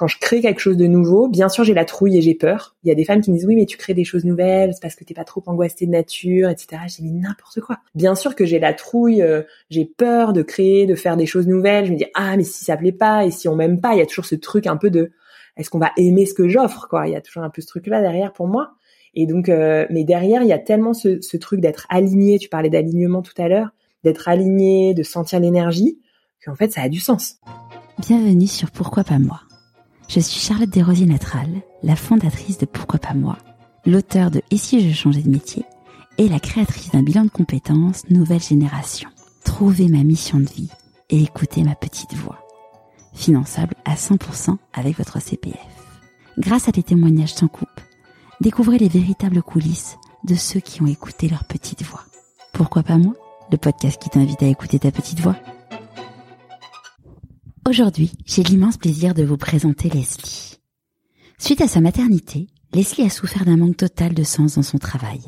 Quand je crée quelque chose de nouveau, bien sûr j'ai la trouille et j'ai peur. Il y a des femmes qui me disent oui mais tu crées des choses nouvelles, c'est parce que t'es pas trop angoissée de nature, etc. J'ai mis n'importe quoi. Bien sûr que j'ai la trouille, euh, j'ai peur de créer, de faire des choses nouvelles. Je me dis ah mais si ça plaît pas et si on m'aime pas, il y a toujours ce truc un peu de est-ce qu'on va aimer ce que j'offre quoi? Il y a toujours un peu ce truc là derrière pour moi. Et donc euh, mais derrière il y a tellement ce, ce truc d'être aligné. Tu parlais d'alignement tout à l'heure, d'être aligné, de sentir l'énergie, qu'en fait ça a du sens. Bienvenue sur Pourquoi pas moi je suis Charlotte Desrosiers-Natral, la fondatrice de Pourquoi pas moi, l'auteur de Et si je changeais de métier et la créatrice d'un bilan de compétences Nouvelle Génération. Trouvez ma mission de vie et écoutez ma petite voix. Finançable à 100% avec votre CPF. Grâce à des témoignages sans coupe, découvrez les véritables coulisses de ceux qui ont écouté leur petite voix. Pourquoi pas moi Le podcast qui t'invite à écouter ta petite voix. Aujourd'hui, j'ai l'immense plaisir de vous présenter Leslie. Suite à sa maternité, Leslie a souffert d'un manque total de sens dans son travail.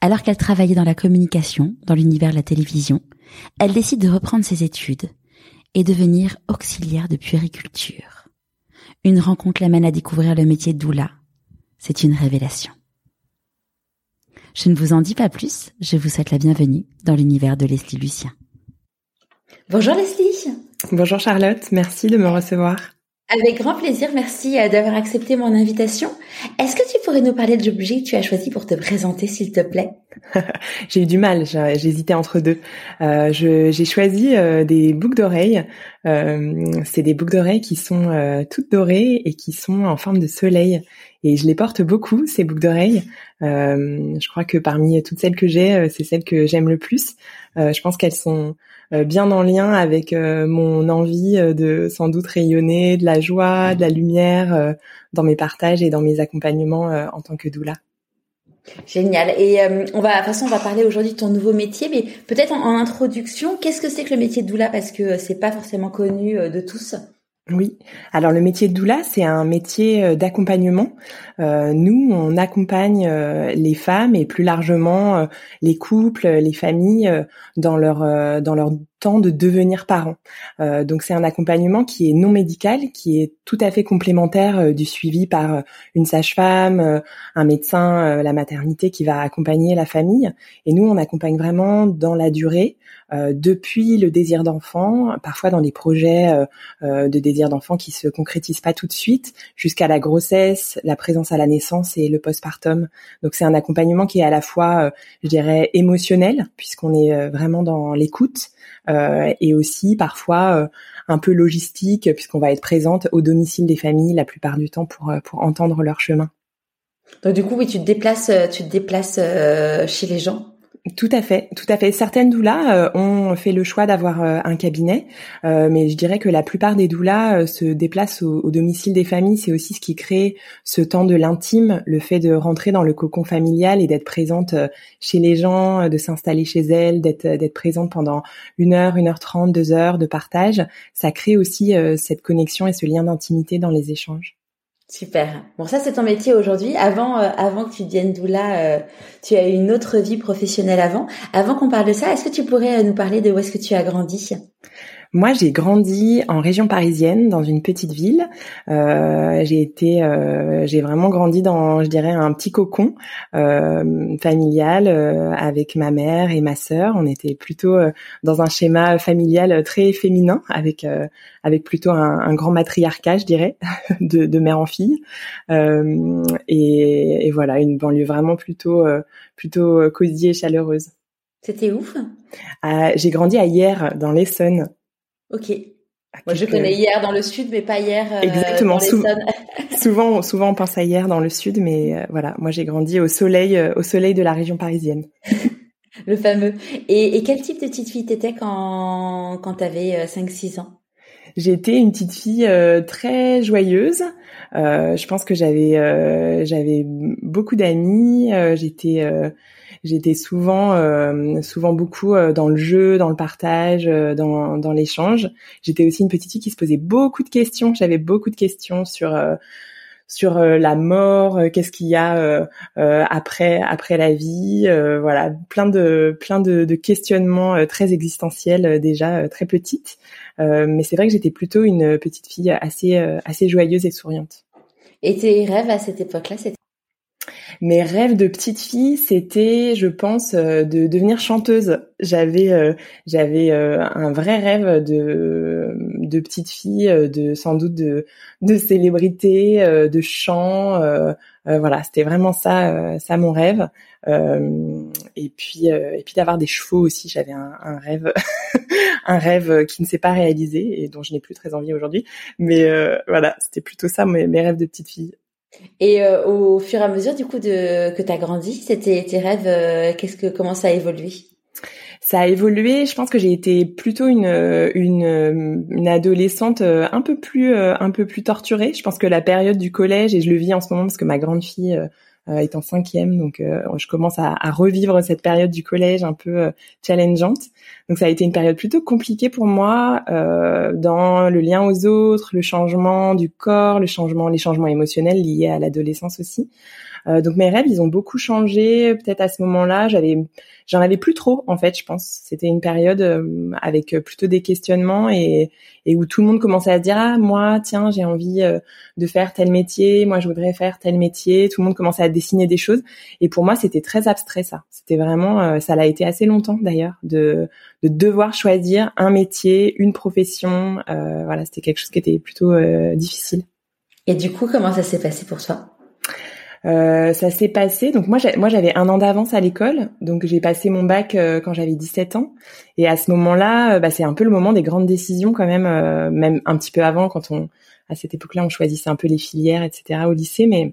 Alors qu'elle travaillait dans la communication, dans l'univers de la télévision, elle décide de reprendre ses études et devenir auxiliaire de puériculture. Une rencontre l'amène à découvrir le métier de doula. C'est une révélation. Je ne vous en dis pas plus, je vous souhaite la bienvenue dans l'univers de Leslie Lucien. Bonjour Leslie. Bonjour Charlotte, merci de me recevoir. Avec grand plaisir, merci euh, d'avoir accepté mon invitation. Est-ce que tu pourrais nous parler de l'objet que tu as choisi pour te présenter, s'il te plaît? J'ai eu du mal, j'hésitais entre deux. Euh, j'ai choisi euh, des boucles d'oreilles. Euh, c'est des boucles d'oreilles qui sont toutes dorées et qui sont en forme de soleil. Et je les porte beaucoup, ces boucles d'oreilles. je crois que parmi toutes celles que j'ai, c'est celles que j'aime le plus. je pense qu'elles sont bien en lien avec euh, mon envie euh, de sans doute rayonner de la joie, de la lumière dans mes partages et dans mes accompagnements en tant que doula. Génial. Et on va, de toute façon, on va parler aujourd'hui de ton nouveau métier, mais peut-être en, en, introduction, qu'est-ce que c'est que le métier de doula? Parce que c'est pas forcément connu de tous. Oui. Alors le métier de doula, c'est un métier euh, d'accompagnement. Euh, nous, on accompagne euh, les femmes et plus largement les couples, les familles dans leur dans leur temps de devenir parents. donc c'est un accompagnement qui est non médical, qui est tout à fait complémentaire du suivi par une sage-femme, un médecin, la maternité qui va accompagner la famille. Et nous, on accompagne vraiment dans la durée, depuis le désir d'enfant, parfois dans des projets de désir d'enfants qui se concrétisent pas tout de suite, jusqu'à la grossesse, la présence à la naissance et le postpartum. Donc c'est un accompagnement qui est à la fois, euh, je dirais, émotionnel puisqu'on est euh, vraiment dans l'écoute euh, et aussi parfois un peu logistique puisqu'on va être présente au domicile des familles la plupart du temps pour pour entendre leur chemin. Donc du coup, oui, tu te déplaces, tu te déplaces chez les gens? Tout à fait, tout à fait. Certaines doulas euh, ont fait le choix d'avoir euh, un cabinet, euh, mais je dirais que la plupart des doulas se déplacent au, domicile des familles. C'est aussi ce qui crée ce temps de l'intime, le fait de rentrer dans le cocon familial et d'être présente chez les gens, de s'installer chez elles, d'être d'être présente pendant une heure, une heure trente, deux heures de partage. Ça crée aussi cette connexion et ce lien d'intimité dans les échanges. Super. Bon, ça c'est ton métier aujourd'hui. Avant, euh, avant que tu deviennes doula, euh, tu as eu une autre vie professionnelle avant. Avant qu'on parle de ça, est-ce que tu pourrais euh, nous parler de où est-ce que tu as grandi? Moi, j'ai grandi en région parisienne, dans une petite ville. Euh, j'ai été, euh, j'ai vraiment grandi dans, je dirais, un petit cocon euh, familial euh, avec ma mère et ma sœur. On était plutôt euh, dans un schéma familial très féminin, avec avec plutôt un, un, grand matriarcat, je dirais, de, de mère en fille. Et, et, voilà, une banlieue vraiment plutôt plutôt cosy et chaleureuse. C'était ouf. j'ai grandi à Hier, dans l'Essonne. Ok. Moi, je connais hier dans le sud, mais pas hier euh, Exactement. Dans souvent, souvent, on pense à hier dans le sud, mais euh, voilà, moi, j'ai grandi au soleil, euh, au soleil de la région parisienne. le fameux. Et, et, quel type de petite fille t'étais quand quand t'avais 5-6 ans? J'étais une petite fille très joyeuse. je pense que j'avais j'avais beaucoup d'amis. j'étais J'étais souvent, souvent beaucoup dans le jeu, dans le partage, dans, dans l'échange. J'étais aussi une petite fille qui se posait beaucoup de questions. J'avais beaucoup de questions sur sur la mort, qu'est-ce qu'il y a après après la vie, voilà, plein de plein de, de questionnements très existentiels déjà très petites. mais c'est vrai que j'étais plutôt une petite fille assez assez joyeuse et souriante. Et tes rêves à cette époque-là, c'était mes rêves de petite fille, c'était, je pense, euh, de devenir chanteuse. J'avais, euh, j'avais euh, un vrai rêve de de petite fille, de sans doute de de célébrité, de chant. voilà, c'était vraiment ça, ça mon rêve. et puis, et puis d'avoir des chevaux aussi. J'avais un, rêve, un rêve qui ne s'est pas réalisé et dont je n'ai plus très envie aujourd'hui. Mais voilà, c'était plutôt ça mes rêves de petite fille. Et euh, au fur et à mesure du coup de que tu as grandi, c'était tes rêves euh, qu'est-ce que comment ça a évolué? Ça a évolué. Je pense que j'ai été plutôt une, une, une adolescente euh, un peu plus un peu plus torturée. Je pense que la période du collège et je le vis en ce moment parce que ma grande fille est en cinquième, donc euh, je commence à, à, revivre cette période du collège un peu euh, challengeante. Donc ça a été une période plutôt compliquée pour moi dans le lien aux autres, le changement du corps, le changement, les changements émotionnels liés à l'adolescence aussi. Euh, donc mes rêves, ils ont beaucoup changé. Peut-être à ce moment-là, j'avais, j'en avais plus trop en fait. Je pense c'était une période euh, avec plutôt des questionnements et, et où tout le monde commençait à dire ah moi tiens j'ai envie euh, de faire tel métier, moi je voudrais faire tel métier. Tout le monde commençait à dessiner des choses et pour moi c'était très abstrait ça. C'était vraiment, ça l'a été assez longtemps d'ailleurs de de devoir choisir un métier, une profession. voilà, c'était quelque chose qui était plutôt difficile. Et du coup, comment ça s'est passé pour toi? Euh, ça s'est passé. Donc moi, moi j'avais un an d'avance à l'école, donc j'ai passé mon bac euh, quand j'avais 17 ans. Et à ce moment-là, euh, bah, c'est un peu le moment des grandes décisions quand même, même un petit peu avant, quand on, à cette époque-là, on choisissait un peu les filières, etc. au lycée. Mais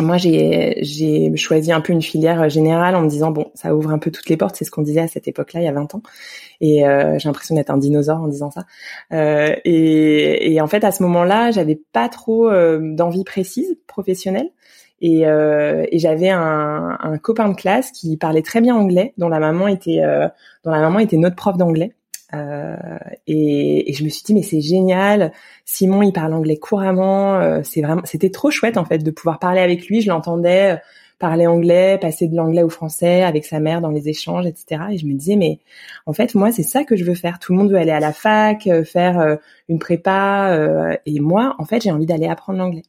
moi, j'ai j'ai choisi un peu une filière générale en me disant bon, ça ouvre un peu toutes les portes. C'est ce qu'on disait à cette époque-là, il y a 20 ans. Et j'ai l'impression d'être un dinosaure en disant ça. et, et en fait, à ce moment-là, j'avais pas trop d'envie précise professionnelle. Et, euh, et j'avais un, un, copain de classe qui parlait très bien anglais, dont la maman était, euh, dont la maman était notre prof d'anglais. Euh, et, et, je me suis dit mais c'est génial, Simon il parle anglais couramment, euh, c'est vraiment, c'était trop chouette en fait de pouvoir parler avec lui. Je l'entendais euh, parler anglais, passer de l'anglais au français avec sa mère dans les échanges, etc. Et je me disais mais en fait moi c'est ça que je veux faire. Tout le monde veut aller à la fac, faire une prépa, et moi en fait j'ai envie d'aller apprendre l'anglais.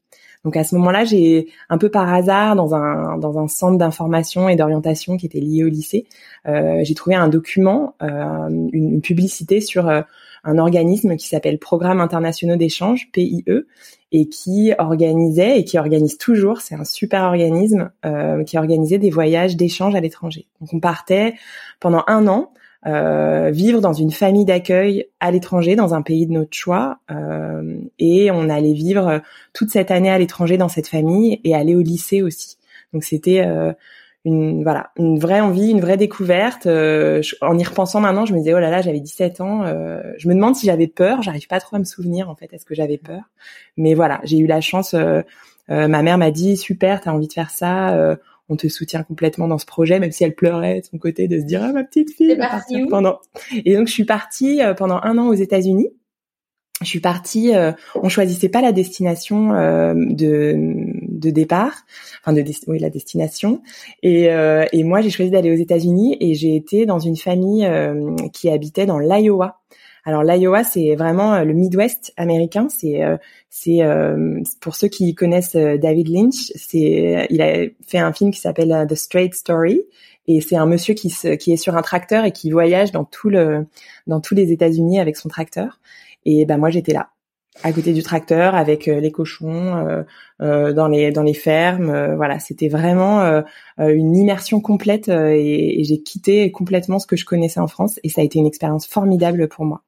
Donc à ce moment-là, j'ai un peu par hasard dans un dans un centre d'information et d'orientation qui était lié au lycée, euh, j'ai trouvé un document, euh, une, publicité sur euh, un organisme qui s'appelle Programme internationaux d'échange (PIE) et qui organisait et qui organise toujours, c'est un super organisme qui organisait des voyages d'échange à l'étranger. Donc on partait pendant un an euh, vivre dans une famille d'accueil à l'étranger, dans un pays de notre choix, euh, et on allait vivre toute cette année à l'étranger dans cette famille et aller au lycée aussi. Donc c'était euh, une voilà une vraie envie, une vraie découverte. en y repensant maintenant, je me disais oh là là, j'avais 17 ans. je me demande si j'avais peur. J'arrive pas trop à me souvenir en fait. Est-ce que j'avais peur Mais voilà, j'ai eu la chance. ma mère m'a dit super, t'as envie de faire ça on te soutient complètement dans ce projet, même si elle pleurait de son côté de se dire ah ma petite fille. pendant. Et donc je suis partie euh, pendant un an aux États-Unis. Je suis partie. Euh, on choisissait pas la destination euh, de, de départ, enfin de oui la destination. Et, euh, et moi j'ai choisi d'aller aux États-Unis et j'ai été dans une famille qui habitait dans l'Iowa. Alors l'Iowa, c'est vraiment le Midwest américain. C'est c'est euh, pour ceux qui connaissent euh, David Lynch, c'est il a fait un film qui s'appelle euh, The Straight Story et c'est un monsieur qui se, qui est sur un tracteur et qui voyage dans tout le dans tous les États-Unis avec son tracteur. Et ben moi j'étais là à côté du tracteur avec les cochons euh, dans les dans les fermes. voilà, c'était vraiment une immersion complète et j'ai quitté complètement ce que je connaissais en France et ça a été une expérience formidable pour moi.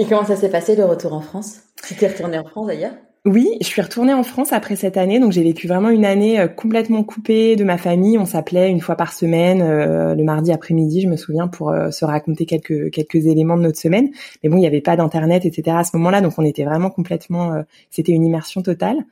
Et comment ça s'est passé le retour en France? Tu t'es retournée en France d'ailleurs? Oui, je suis retournée en France après cette année, donc j'ai vécu vraiment une année euh, complètement coupée de ma famille. On s'appelait une fois par semaine, euh, le mardi après-midi, je me souviens, pour euh, se raconter quelques quelques éléments de notre semaine. Mais bon, il n'y avait pas d'internet, etc. à ce moment-là, donc on était vraiment complètement, c'était une immersion totale.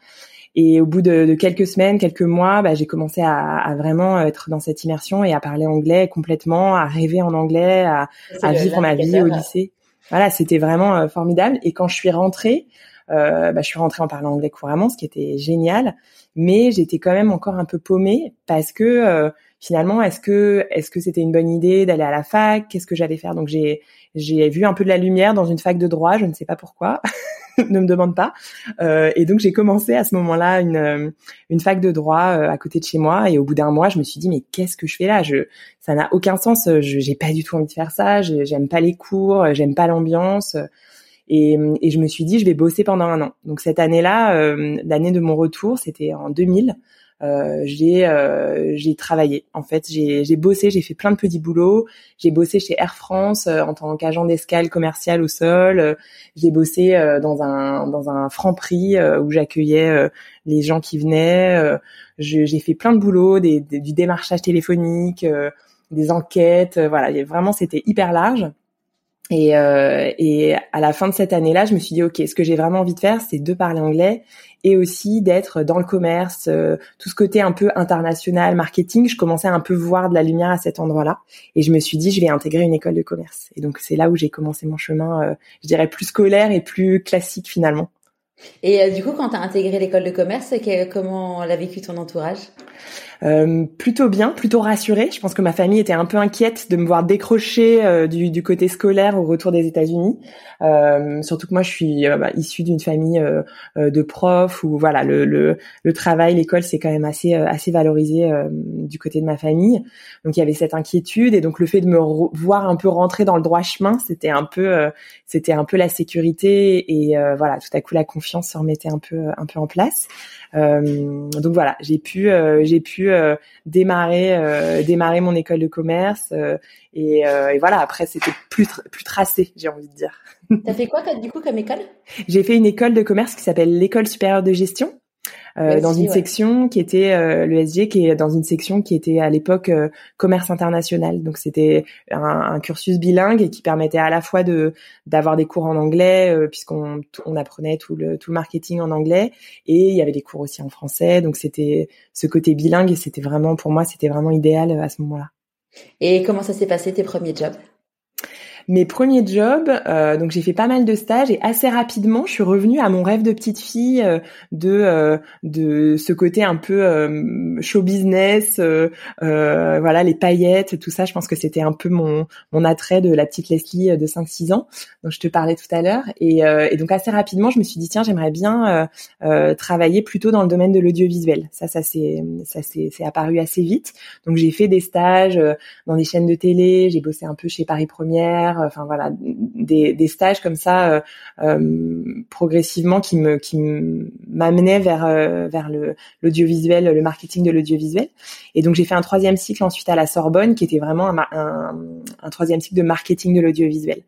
Et au bout de, quelques semaines, quelques mois, bah, j'ai commencé à, à, vraiment être dans cette immersion et à parler anglais complètement, à rêver en anglais, à, à vivre ma vie au lycée. Voilà, c'était vraiment formidable. Et quand je suis rentrée, euh, bah, je suis rentrée en parlant anglais couramment, ce qui était génial. Mais j'étais quand même encore un peu paumée parce que euh, finalement, est-ce que est-ce que c'était une bonne idée d'aller à la fac? Qu'est-ce que j'allais faire? Donc j'ai j'ai vu un peu de la lumière dans une fac de droit. Je ne sais pas pourquoi. ne me demande pas. Euh, et donc j'ai commencé à ce moment-là une une fac de droit à côté de chez moi. Et au bout d'un mois, je me suis dit mais qu'est-ce que je fais là? Je ça n'a aucun sens. Je j'ai pas du tout envie de faire ça. J'aime pas les cours. J'aime pas l'ambiance. Et, et, je me suis dit, je vais bosser pendant un an. Donc cette année-là, euh, l'année de mon retour, c'était en 2000. Euh, j'ai euh, j'ai travaillé. En fait, j'ai j'ai bossé, j'ai fait plein de petits boulots. J'ai bossé chez Air France euh, en tant qu'agent d'escale commercial au sol. j'ai bossé dans un dans un franc prix où j'accueillais les gens qui venaient. j'ai fait plein de boulots, des, du démarchage téléphonique, des enquêtes. voilà, vraiment c'était hyper large. Et, euh, et à la fin de cette année-là, je me suis dit, OK, ce que j'ai vraiment envie de faire, c'est de parler anglais et aussi d'être dans le commerce, euh, tout ce côté un peu international, marketing. Je commençais à un peu voir de la lumière à cet endroit-là. Et je me suis dit, je vais intégrer une école de commerce. Et donc, c'est là où j'ai commencé mon chemin, euh, je dirais, plus scolaire et plus classique finalement. Et euh, du coup, quand tu as intégré l'école de commerce, comment l'a vécu ton entourage? Euh, plutôt bien, plutôt rassurée. Je pense que ma famille était un peu inquiète de me voir décrocher euh, du, du, côté scolaire au retour des États-Unis. Euh, surtout que moi, je suis euh, bah, issue d'une famille de profs où voilà le, le, le travail, l'école, c'est quand même assez assez valorisé du côté de ma famille. Donc il y avait cette inquiétude et donc le fait de me voir un peu rentrer dans le droit chemin, c'était un peu c'était un peu la sécurité et voilà tout à coup la confiance se remettait un peu un peu en place. donc voilà, j'ai pu j'ai pu euh, démarrer euh, démarrer mon école de commerce euh, et, et, voilà après c'était plus plus tracé j'ai envie de dire. T'as fait quoi du coup comme école? J'ai fait une école de commerce qui s'appelle l'école supérieure de gestion euh, dans une section qui était euh, le SG qui est dans une section qui était à l'époque euh, commerce international. Donc c'était un, un, cursus bilingue et qui permettait à la fois de d'avoir des cours en anglais puisqu'on on apprenait tout le tout le marketing en anglais et il y avait des cours aussi en français. Donc c'était ce côté bilingue et c'était vraiment pour moi c'était vraiment idéal à ce moment-là. Et comment ça s'est passé tes premiers jobs? Mes premiers jobs, euh, donc j'ai fait pas mal de stages et assez rapidement, je suis revenue à mon rêve de petite fille euh, de euh, de ce côté un peu euh, show business, voilà les paillettes, tout ça. Je pense que c'était un peu mon mon attrait de la petite Leslie de 5-6 ans dont je te parlais tout à l'heure. Et, et, donc assez rapidement, je me suis dit tiens, j'aimerais bien travailler plutôt dans le domaine de l'audiovisuel. Ça, ça c'est ça c'est apparu assez vite. Donc j'ai fait des stages dans des chaînes de télé, j'ai bossé un peu chez Paris Première enfin voilà, des, des stages comme ça euh, euh, progressivement qui me qui m'amenaient vers euh, vers le l'audiovisuel, le marketing de l'audiovisuel. Et donc j'ai fait un troisième cycle ensuite à la Sorbonne qui était vraiment un, un, un troisième cycle de marketing de l'audiovisuel.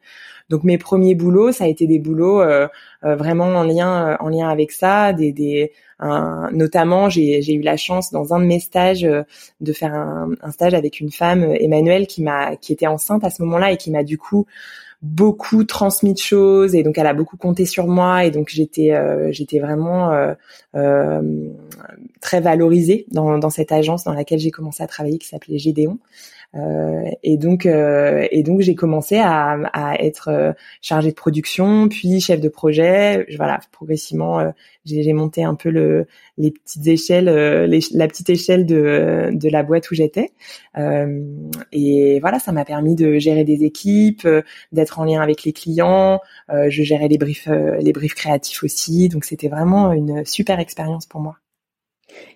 Donc mes premiers boulots, ça a été des boulots euh, vraiment en lien en lien avec ça, des, des notamment j'ai eu la chance dans un de mes stages de faire un, un stage avec une femme Emmanuelle qui m'a qui était enceinte à ce moment-là et qui m'a du coup beaucoup transmis de choses et donc elle a beaucoup compté sur moi et donc j'étais euh, j'étais vraiment euh, euh, très valorisée dans, dans cette agence dans laquelle j'ai commencé à travailler qui s'appelait Gédéon. euh, et donc euh, et donc j'ai commencé à, à être euh, chargée de production, puis chef de projet. Voilà, progressivement, j'ai monté un peu le, les petites échelles, la petite échelle de, de la boîte où j'étais. et voilà, ça m'a permis de gérer des équipes, d'être en lien avec les clients. je gérais les briefs, les briefs créatifs aussi. Donc c'était vraiment une super expérience pour moi.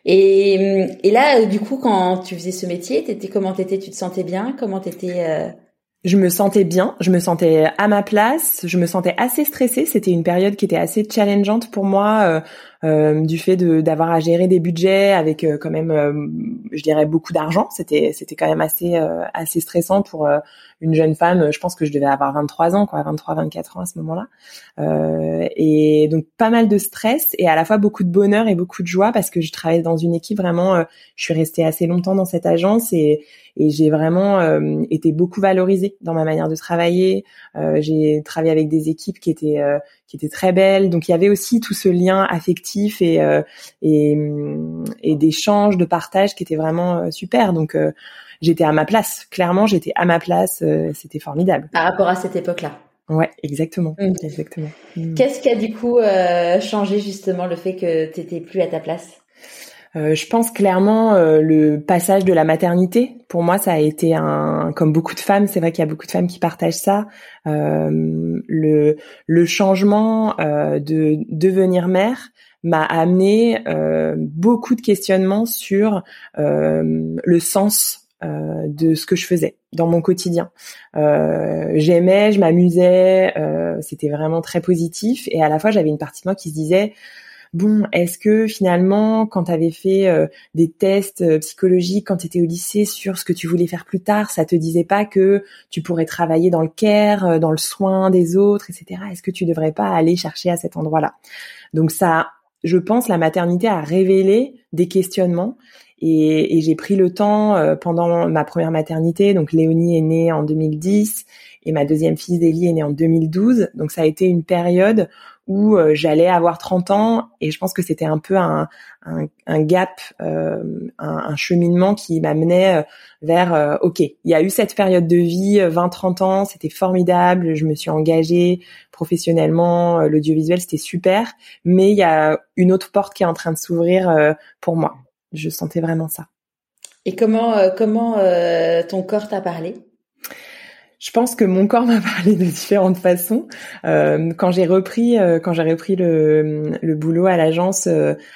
Et, et là, du coup, quand tu faisais ce métier, t'étais comment t'étais? Tu te sentais bien? Comment t'étais euh... Je me sentais bien, je me sentais à ma place, je me sentais assez stressée. C'était une période qui était assez challengeante pour moi. Euh, euh, du fait d'avoir à gérer des budgets avec euh, quand même, euh, je dirais beaucoup d'argent. C'était c'était quand même assez assez stressant pour une jeune femme. Je pense que je devais avoir 23 ans, quoi, 23, 24 ans à ce moment-là. et donc pas mal de stress et à la fois beaucoup de bonheur et beaucoup de joie parce que je travaillais dans une équipe vraiment. je suis restée assez longtemps dans cette agence et et j'ai vraiment été beaucoup valorisée dans ma manière de travailler. j'ai travaillé avec des équipes qui étaient qui étaient très belles. Donc il y avait aussi tout ce lien affectif et et, et d'échanges, de partage qui était vraiment super. Donc j'étais à ma place. Clairement, j'étais à ma place. C'était formidable. Par rapport à cette époque-là. Ouais, exactement, mmh. exactement. Mmh. Qu'est-ce qui a du coup euh, changé justement le fait que tu étais plus à ta place? Euh, je pense clairement euh, le passage de la maternité. Pour moi, ça a été un, comme beaucoup de femmes, c'est vrai qu'il y a beaucoup de femmes qui partagent ça. Euh, le le changement euh, de devenir mère m'a amené beaucoup de questionnements sur le sens euh, de ce que je faisais dans mon quotidien. Euh, j'aimais, je m'amusais, euh, c'était vraiment très positif. Et à la fois, j'avais une partie de moi qui se disait bon, est-ce que finalement, quand tu avais fait des tests psychologiques quand tu étais au lycée sur ce que tu voulais faire plus tard, ça te disait pas que tu pourrais travailler dans le care, dans le soin des autres, etc. Est-ce que tu devrais pas aller chercher à cet endroit-là? Donc ça, je pense, la maternité a révélé des questionnements et, et j'ai pris le temps euh, pendant ma première maternité. Donc Léonie est née en 2010 et ma deuxième fille Zélie est née en 2012. Donc ça a été une période où euh, j'allais avoir 30 ans et je pense que c'était un peu un, un, un gap, euh, un, un, cheminement qui m'amenait vers OK, il y a eu cette période de vie, 20-30 ans, c'était formidable, je me suis engagée professionnellement, l'audiovisuel c'était super, mais il y a une autre porte qui est en train de s'ouvrir pour moi je sentais vraiment ça. Et comment euh, comment euh, ton corps t'a parlé? Je pense que mon corps m'a parlé de différentes façons. Euh, quand j'ai repris, quand j'ai repris le, boulot à l'agence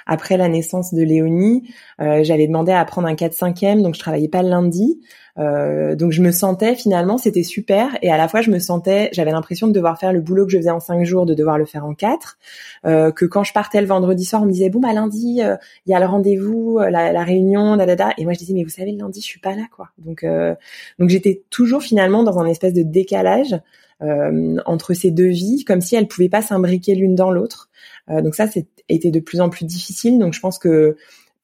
après la naissance de Léonie, j'avais demandé à prendre un 4-5e, donc je travaillais pas le lundi. Euh, donc je me sentais finalement, c'était super, et à la fois je me sentais, j'avais l'impression de devoir faire le boulot que je faisais en cinq jours, de devoir le faire en quatre. Euh, que quand je partais le vendredi soir, on me disait bon bah lundi euh, il y a le rendez-vous, euh, la, la, réunion, da, da, da. et moi je disais mais vous savez le lundi je suis pas là quoi. Donc donc j'étais toujours finalement dans un espèce de décalage entre ces deux vies, comme si elles pouvaient pas s'imbriquer l'une dans l'autre. donc ça c'était de plus en plus difficile. Donc je pense que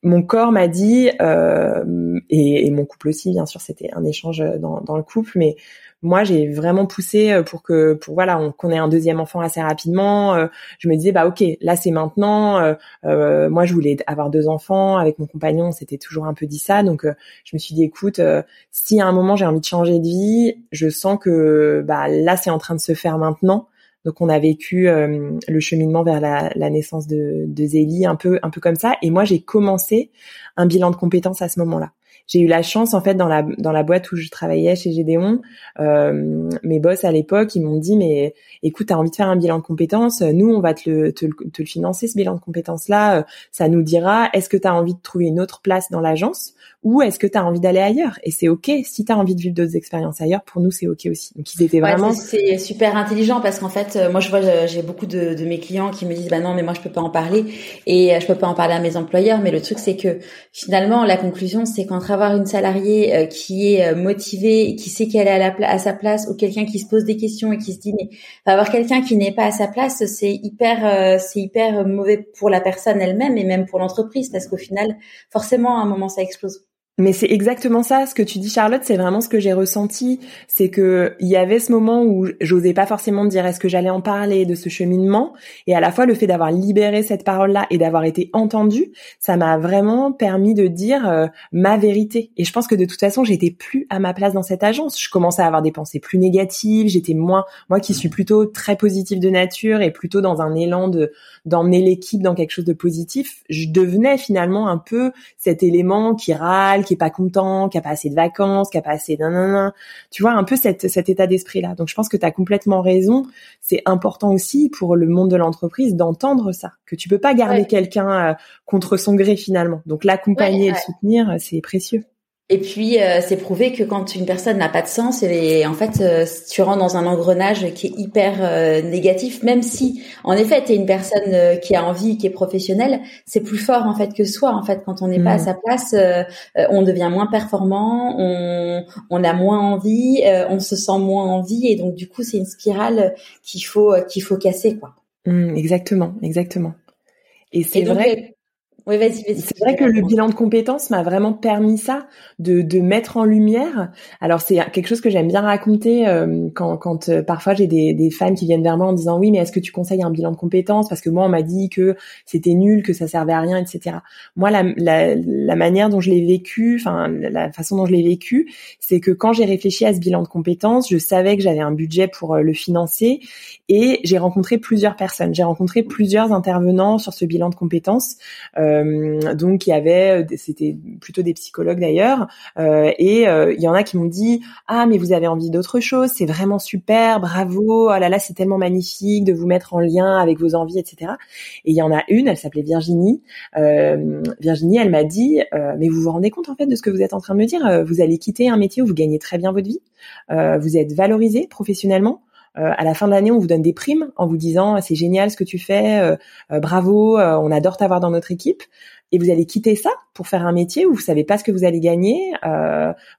mon corps m'a dit, euh, et, mon couple aussi, bien sûr, c'était un échange dans, le couple, mais moi, j'ai vraiment poussé euh, pour que, pour voilà, qu'on ait un deuxième enfant assez rapidement. Euh, je me disais, bah ok, là c'est maintenant. Euh, moi, je voulais avoir deux enfants avec mon compagnon, c'était toujours un peu dit ça. Donc, je me suis dit, écoute, si à un moment j'ai envie de changer de vie, je sens que bah là c'est en train de se faire maintenant. Donc on a vécu euh, le cheminement vers la, naissance de, de Zélie un peu un peu comme ça. Et moi j'ai commencé un bilan de compétences à ce moment-là j'ai eu la chance en fait dans la dans la boîte où je travaillais chez Gédéon, euh, mes boss à l'époque ils m'ont dit mais écoute t'as envie de faire un bilan de compétences, nous on va te le te, te le financer ce bilan de compétences là, ça nous dira est-ce que tu as envie de trouver une autre place dans l'agence ou est-ce que tu as envie d'aller ailleurs? Et c'est ok si tu as envie de vivre d'autres expériences ailleurs pour nous c'est ok aussi. Donc ils étaient vraiment c'est super intelligent parce qu'en fait euh, moi je vois j'ai beaucoup de, de mes clients qui me disent bah non mais moi je peux pas en parler et euh, je peux pas en parler à mes employeurs mais le truc c'est que finalement la conclusion c'est qu'en avoir une salariée euh, qui est euh, motivée, qui sait qu'elle est à, sa place, ou quelqu'un qui se pose des questions et qui se dit mais avoir quelqu'un qui n'est pas à sa place, c'est hyper, euh, c'est hyper mauvais pour la personne elle-même et même pour l'entreprise parce qu'au final, forcément, à un moment, ça explose. Mais c'est exactement ça, ce que tu dis Charlotte, c'est vraiment ce que j'ai ressenti, c'est que il y avait ce moment où j'osais pas forcément dire est-ce que j'allais en parler de ce cheminement et à la fois le fait d'avoir libéré cette parole-là et d'avoir été entendue, ça m'a vraiment permis de dire euh, ma vérité. Et je pense que de toute façon, j'étais plus à ma place dans cette agence. Je commençais à avoir des pensées plus négatives, j'étais moins moi qui suis plutôt très positive de nature et plutôt dans un élan de d'emmener l'équipe dans quelque chose de positif, je devenais finalement un peu cet élément qui râle, qui est pas content, qui a pas assez de vacances, qui a pas assez d'un Tu vois un peu cette, cet état d'esprit là. Donc je pense que tu as complètement raison. C'est important aussi pour le monde de l'entreprise d'entendre ça, que tu peux pas garder quelqu'un euh, contre son gré finalement. Donc l'accompagner et le soutenir, c'est précieux. Et puis, euh, c'est prouvé que quand une personne n'a pas de sens, et en fait, euh, tu rentres dans un engrenage qui est hyper euh, négatif, même si, en effet, tu es une personne qui a envie, qui est professionnelle, c'est plus fort en fait que soi. En fait, quand on n'est pas à mm. sa place, on devient moins performant, on, on a moins envie, on se sent moins envie, et donc du coup, c'est une spirale qu'il faut qu'il faut casser, quoi. Mm, exactement, exactement. Et c'est vrai Oui, vas-y, vas-y. C'est vrai que le bilan de compétences m'a vraiment permis ça, de, de mettre en lumière. Alors c'est quelque chose que j'aime bien raconter euh, quand, quand euh, parfois j'ai des, des femmes qui viennent vers moi en disant oui, mais est-ce que tu conseilles un bilan de compétences? Parce que moi on m'a dit que c'était nul, que ça servait à rien, etc. Moi la, la, la manière dont je l'ai vécu, enfin la façon dont je l'ai vécu, c'est que quand j'ai réfléchi à ce bilan de compétences, je savais que j'avais un budget pour euh, le financer et j'ai rencontré plusieurs personnes. J'ai rencontré plusieurs intervenants sur ce bilan de compétences. Euh, donc il y avait, c'était plutôt des psychologues d'ailleurs, euh, et euh, il y en a qui m'ont dit ah mais vous avez envie d'autre chose, c'est vraiment super, bravo, oh là là c'est tellement magnifique de vous mettre en lien avec vos envies, etc. Et il y en a une, elle s'appelait Virginie. Virginie, elle m'a dit mais vous vous rendez compte en fait de ce que vous êtes en train de me dire? Vous allez quitter un métier où vous gagnez très bien votre vie, vous êtes valorisé professionnellement. Euh, à la fin de l'année, on vous donne des primes en vous disant c'est génial ce que tu fais, euh, euh, bravo, on adore t'avoir dans notre équipe. Et vous allez quitter ça pour faire un métier où vous savez pas ce que vous allez gagner,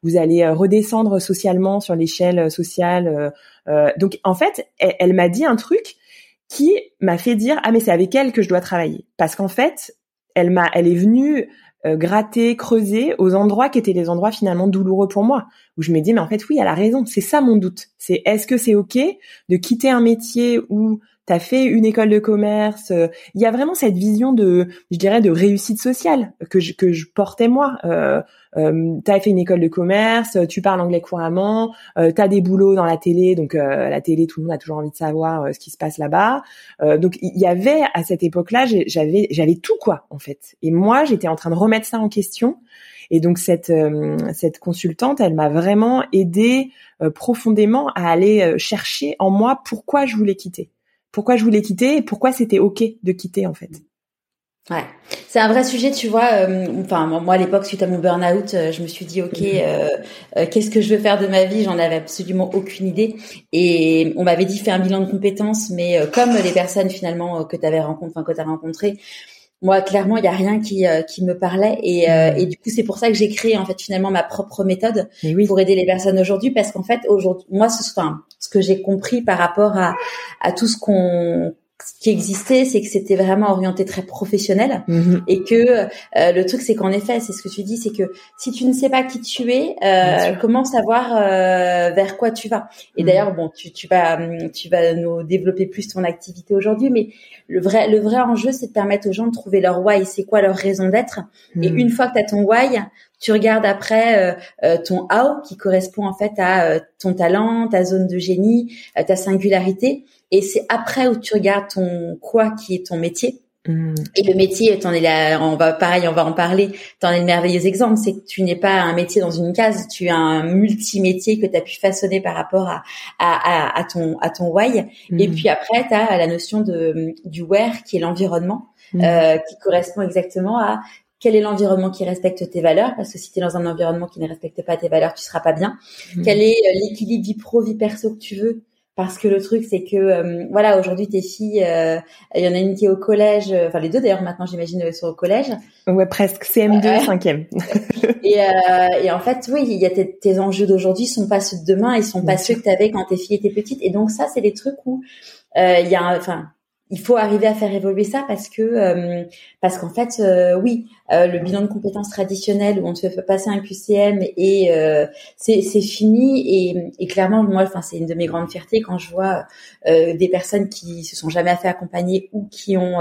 vous allez redescendre socialement sur l'échelle sociale. donc en fait, elle, elle m'a dit un truc qui m'a fait dire ah mais c'est avec elle que je dois travailler parce qu'en fait elle m'a elle est venue euh, gratter, creuser aux endroits qui étaient les endroits finalement douloureux pour moi, où je me dis mais en fait oui, elle a raison, c'est ça mon doute. C'est est-ce que c'est ok de quitter un métier où t'as fait une école de commerce. Euh, il y a vraiment cette vision de, je dirais, de réussite sociale que je, que je portais moi. Euh, euh, t'as fait une école de commerce, tu parles anglais couramment, euh, t'as des boulots dans la télé, donc euh, la télé, tout le monde a toujours envie de savoir ce qui se passe là-bas. donc il y avait à cette époque-là, j'avais j'avais tout quoi en fait. Et moi, j'étais en train de remettre ça en question. Et donc cette cette consultante, elle m'a vraiment aidé profondément à aller chercher en moi pourquoi je voulais quitter pourquoi je voulais quitter et pourquoi c'était ok de quitter en fait. Ouais, c'est un vrai sujet, tu vois. Euh, enfin, moi à l'époque, suite à mon burn-out, euh, je me suis dit, ok, euh, qu'est-ce que je veux faire de ma vie? J'en avais absolument aucune idée. Et on m'avait dit fais un bilan de compétences, mais comme les personnes finalement que tu avais rencontrées, enfin que tu as rencontrées, moi clairement il y a rien qui euh, qui me parlait et, euh, mm. et du coup c'est pour ça que j'ai créé en fait finalement ma propre méthode pour aider les personnes aujourd'hui parce qu'en fait aujourd'hui moi ce, enfin, ce que j'ai compris par rapport à à tout ce qu'on ce qui existait, c'est que c'était vraiment orienté très professionnel mm-hmm. et que euh, le truc, c'est qu'en effet, c'est ce que tu dis, c'est que si tu ne sais pas qui tu es, euh, comment savoir euh, vers quoi tu vas Et mm-hmm. d'ailleurs, bon, tu, tu vas tu vas nous développer plus ton activité aujourd'hui, mais le vrai le vrai enjeu, c'est de permettre aux gens de trouver leur why, c'est quoi leur raison d'être? Et mm. une fois que tu as ton why, tu regardes après ton how qui correspond en fait à ton talent, ta zone de génie, ta singularité et c'est après où tu regardes ton quoi qui est ton métier. Hmm. Et le métier, t'en es là, on va pareil, on va en parler. T'en es le merveilleux exemple, c'est que tu n'es pas un métier dans une case, tu as un multimétier que tu as pu façonner par rapport à, à, à, ton à ton why. Hmm. Et puis après, tu as la notion de du where qui est l'environnement, hmm. euh, qui correspond exactement à quel est l'environnement qui respecte tes valeurs Parce que si tu es dans un environnement qui ne respecte pas tes valeurs, tu seras pas bien. Quel est euh, l'équilibre vie pro vie perso que tu veux? Parce que le truc c'est que euh, voilà aujourd'hui tes filles euh, il y en a une qui est au collège euh, enfin les deux d'ailleurs maintenant j'imagine elles sont au collège. Ouais presque. CM2 5e et, et en fait oui il y a tes, enjeux d'aujourd'hui sont pas ceux de demain ils sont pas ceux que tu avais quand tes filles étaient petites. Et donc ça c'est des trucs où il y a enfin il faut arriver à faire évoluer ça parce que euh, parce qu'en fait euh, oui euh, le bilan de compétences traditionnel où on te fait passer un QCM et c'est c'est fini et, et clairement moi enfin c'est une de mes grandes fiertés quand je vois des personnes qui se sont jamais fait accompagner ou qui ont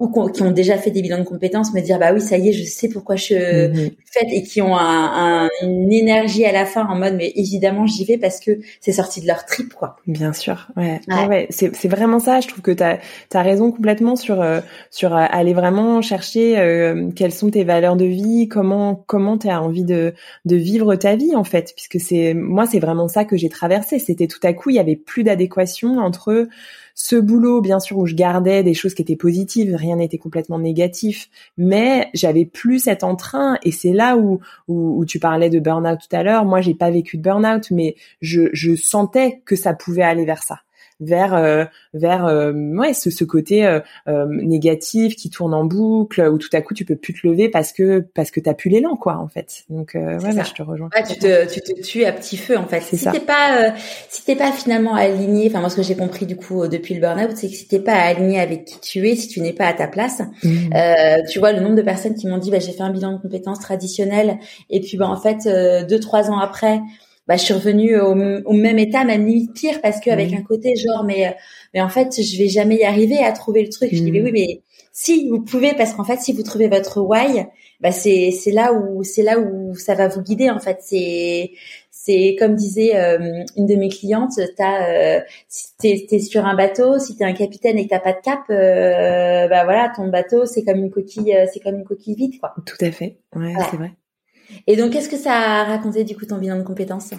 ou qui ont déjà fait des bilans de compétences me dire bah oui ça y est je sais pourquoi je mmh fais et qui ont un, une énergie à la fin en mode mais évidemment j'y vais parce que c'est sorti de leur trip quoi. Bien sûr ouais, ouais. ouais. c'est c'est vraiment ça. Je trouve que tu as raison complètement sur euh, sur euh, aller vraiment chercher euh, quelles sont tes valeurs de vie comment comment tu as envie de de vivre ta vie en fait. Puisque c'est moi c'est vraiment ça que j'ai traversé. C'était tout à coup il y avait plus d'adéquation entre ce boulot, bien sûr, où je gardais des choses qui étaient positives, rien n'était complètement négatif, mais j'avais plus cet entrain. Et c'est là où, où, tu parlais de burn-out tout à l'heure. Moi, j'ai pas vécu de burn-out, mais je, je sentais que ça pouvait aller vers ça. Vers euh, vers euh, ouais ce, ce côté euh, négatif qui tourne en boucle où tout à coup tu peux plus te lever parce que parce que t'as plus l'élan quoi en fait. Donc ouais bah, je te rejoins. Ouais, tu te tu te tues à petit feu en fait. Si t'es pas si t'es pas finalement aligné enfin moi ce que j'ai compris du coup depuis le burn-out c'est que si t'es pas aligné avec qui tu es si tu n'es pas à ta place mmh. tu vois le nombre de personnes qui m'ont dit bah j'ai fait un bilan de compétences traditionnelles et puis bah en fait deux trois ans après bah, je suis revenue au, au même état, même limite pire, parce qu'avec avec un côté genre, mais, mais en fait, je vais jamais y arriver à trouver le truc. Je dis, mais oui, mais si vous pouvez, parce qu'en fait, si vous trouvez votre why, bah c'est c'est là où c'est là où ça va vous guider. En fait, c'est c'est comme disait euh, une de mes clientes, t'as euh, si t'es es sur un bateau, si t'es un capitaine et que t'as pas de cap, euh, bah voilà, ton bateau c'est comme une coquille, c'est comme une coquille vide, quoi. Tout à fait, ouais. c'est vrai. Et donc, qu'est-ce que ça a raconté du coup ton bilan de compétences?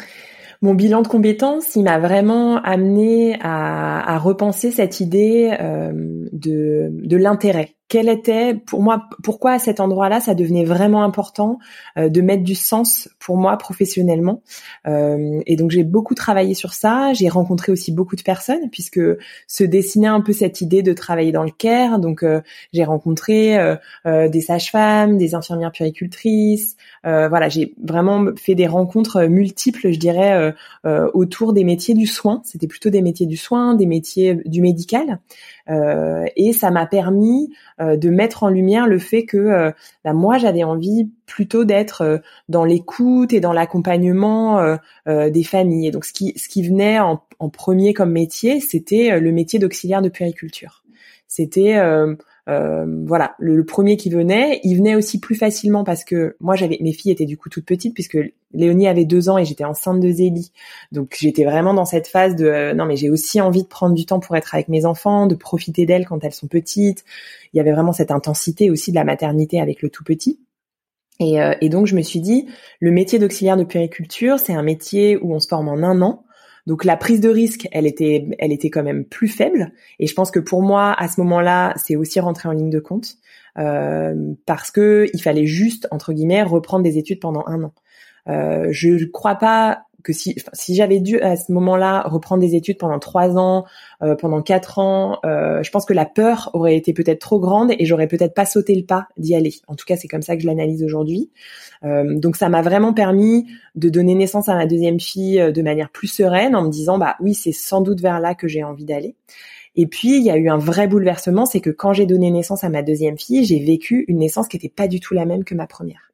Mon bilan de compétences, il m'a vraiment amené à, repenser cette idée euh, de, de l'intérêt quel était pour moi pourquoi à cet endroit-là ça devenait vraiment important euh, de mettre du sens pour moi professionnellement. Euh, et donc j'ai beaucoup travaillé sur ça. J'ai rencontré aussi beaucoup de personnes puisque se dessinait un peu cette idée de travailler dans le care donc euh, j'ai rencontré des sages-femmes des infirmières puéricultrices. Voilà j'ai vraiment fait des rencontres multiples je dirais autour des métiers du soin. C'était plutôt des métiers du soin des métiers du médical et ça m'a permis euh, de mettre en lumière le fait que euh, bah, moi j'avais envie plutôt d'être euh, dans l'écoute et dans l'accompagnement des familles. Et donc ce qui ce qui venait en, en premier comme métier, c'était le métier d'auxiliaire de puériculture. C'était euh, voilà, le, premier qui venait, il venait aussi plus facilement parce que moi j'avais mes filles étaient du coup toutes petites puisque Léonie avait deux ans et j'étais enceinte de Zélie, donc j'étais vraiment dans cette phase de euh, non mais j'ai aussi envie de prendre du temps pour être avec mes enfants, de profiter d'elles quand elles sont petites. Il y avait vraiment cette intensité aussi de la maternité avec le tout petit. Et, euh, et donc je me suis dit, le métier d'auxiliaire de puériculture, c'est un métier où on se forme en un an donc la prise de risque, elle était, elle était quand même plus faible. Et je pense que pour moi, à ce moment-là, c'est aussi rentré en ligne de compte euh, parce que il fallait juste entre guillemets reprendre des études pendant un an. Euh, je ne crois pas que si, si j'avais dû à ce moment-là reprendre des études pendant trois ans, euh, pendant quatre ans, euh, je pense que la peur aurait été peut-être trop grande et j'aurais peut-être pas sauté le pas d'y aller. En tout cas, c'est comme ça que je l'analyse aujourd'hui. Euh, donc ça m'a vraiment permis de donner naissance à ma deuxième fille de manière plus sereine en me disant bah oui, c'est sans doute vers là que j'ai envie d'aller. Et puis, il y a eu un vrai bouleversement, c'est que quand j'ai donné naissance à ma deuxième fille, j'ai vécu une naissance qui n'était pas du tout la même que ma première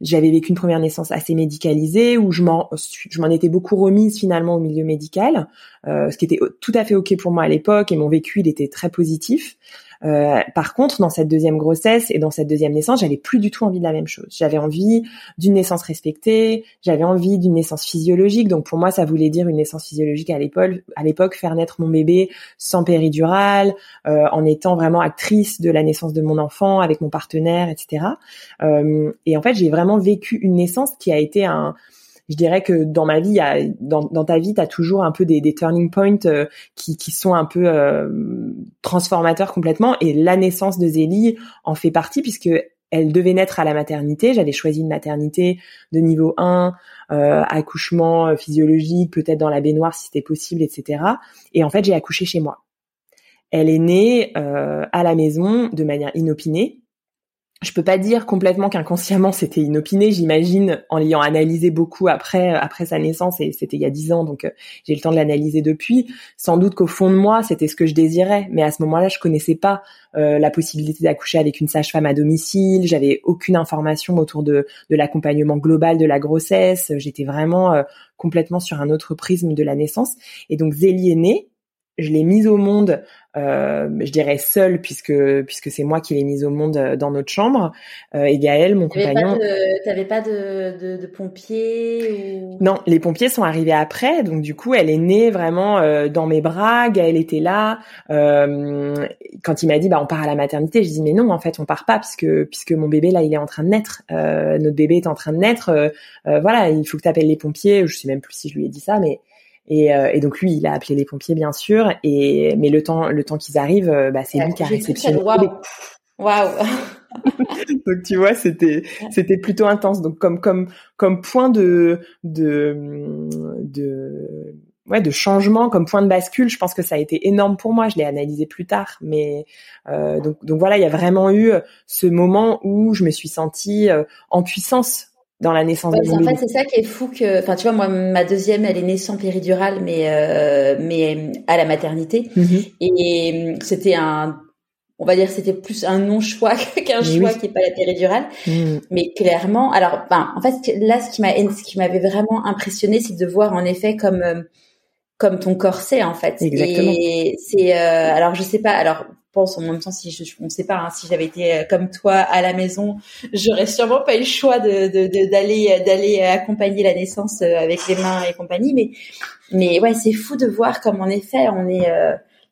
j'avais vécu une première naissance assez médicalisée où je m'en je m'en étais beaucoup remise finalement au milieu médical, euh, ce qui était tout à fait ok pour moi à l'époque et mon vécu il était très positif. Euh, par contre, dans cette deuxième grossesse et dans cette deuxième naissance, j'avais plus du tout envie de la même chose. J'avais envie d'une naissance respectée, j'avais envie d'une naissance physiologique. Donc pour moi, ça voulait dire une naissance physiologique à l'époque, à l'époque faire naître mon bébé sans péridurale, euh, en étant vraiment actrice de la naissance de mon enfant avec mon partenaire, etc. Euh, et en fait, j'ai vraiment vécu une naissance qui a été un je dirais que dans ma vie, dans, ta vie, tu as toujours un peu des, turning points euh, qui, sont un peu euh, transformateurs complètement. Et la naissance de Zélie en fait partie puisque elle devait naître à la maternité. J'avais choisi une maternité de niveau 1, euh, accouchement physiologique, peut-être dans la baignoire si c'était possible, etc. Et en fait, j'ai accouché chez moi. Elle est née à la maison de manière inopinée je peux pas dire complètement qu'inconsciemment c'était inopiné, j'imagine en l'ayant analysé beaucoup après après sa naissance et c'était il y a dix ans donc euh, j'ai le temps de l'analyser depuis. Sans doute qu'au fond de moi c'était ce que je désirais, mais à ce moment-là je connaissais pas euh, la possibilité d'accoucher avec une sage-femme à domicile, j'avais aucune information autour de de l'accompagnement global de la grossesse, j'étais vraiment euh, complètement sur un autre prisme de la naissance et donc Zélie est née je l'ai mise au monde, euh, je dirais seule puisque puisque c'est moi qui l'ai mise au monde euh, dans notre chambre. Euh, et Gaël, mon compagnon. T'avais pas de, de, de, pompiers ou... Non, les pompiers sont arrivés après, donc du coup, elle est née vraiment euh, dans mes bras. Gaël était là. Euh, quand il m'a dit, bah on part à la maternité, je dis mais non, en fait, on part pas puisque puisque mon bébé là, il est en train de naître. notre bébé est en train de naître. voilà, il faut que tu appelles les pompiers. Je sais même plus si je lui ai dit ça, mais et, euh, et, donc lui, il a appelé les pompiers bien sûr. Et mais le temps, le temps qu'ils arrivent, euh, bah, c'est lui qui a réceptionné. Waouh. donc tu vois, c'était c'était plutôt intense. Donc comme comme comme point de de de ouais de changement comme point de bascule. Je pense que ça a été énorme pour moi. Je l'ai analysé plus tard, mais euh, donc donc voilà, il y a vraiment eu ce moment où je me suis sentie en puissance dans la naissance de mon En fait, c'est ça qui est fou que, enfin, tu vois, moi, ma deuxième, elle est née sans péridurale, mais euh, mais à la maternité, mm-hmm. et c'était un on va dire c'était plus un non choix qu'un choix qui est pas la péridurale mm. mais clairement alors ben en fait là ce qui m'a ce qui m'avait vraiment impressionné c'est de voir en effet comme euh, comme ton corset en fait Exactement. et c'est euh, alors je sais pas alors pense en même temps si je, on sait pas hein, si j'avais été euh, comme toi à la maison j'aurais sûrement pas eu le choix de d'aller de, d'aller accompagner la naissance avec les mains et compagnie. Mais mais ouais c'est fou de voir comme en effet on est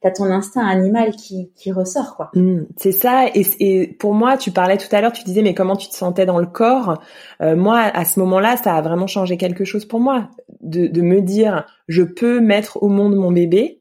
t'as ton instinct animal qui, qui ressort quoi. Mmh, c'est ça. Et, et, pour moi tu parlais tout à l'heure tu disais mais comment tu te sentais dans le corps? Euh, moi à ce moment-là ça a vraiment changé quelque chose pour moi. De, de me dire je peux mettre au monde mon bébé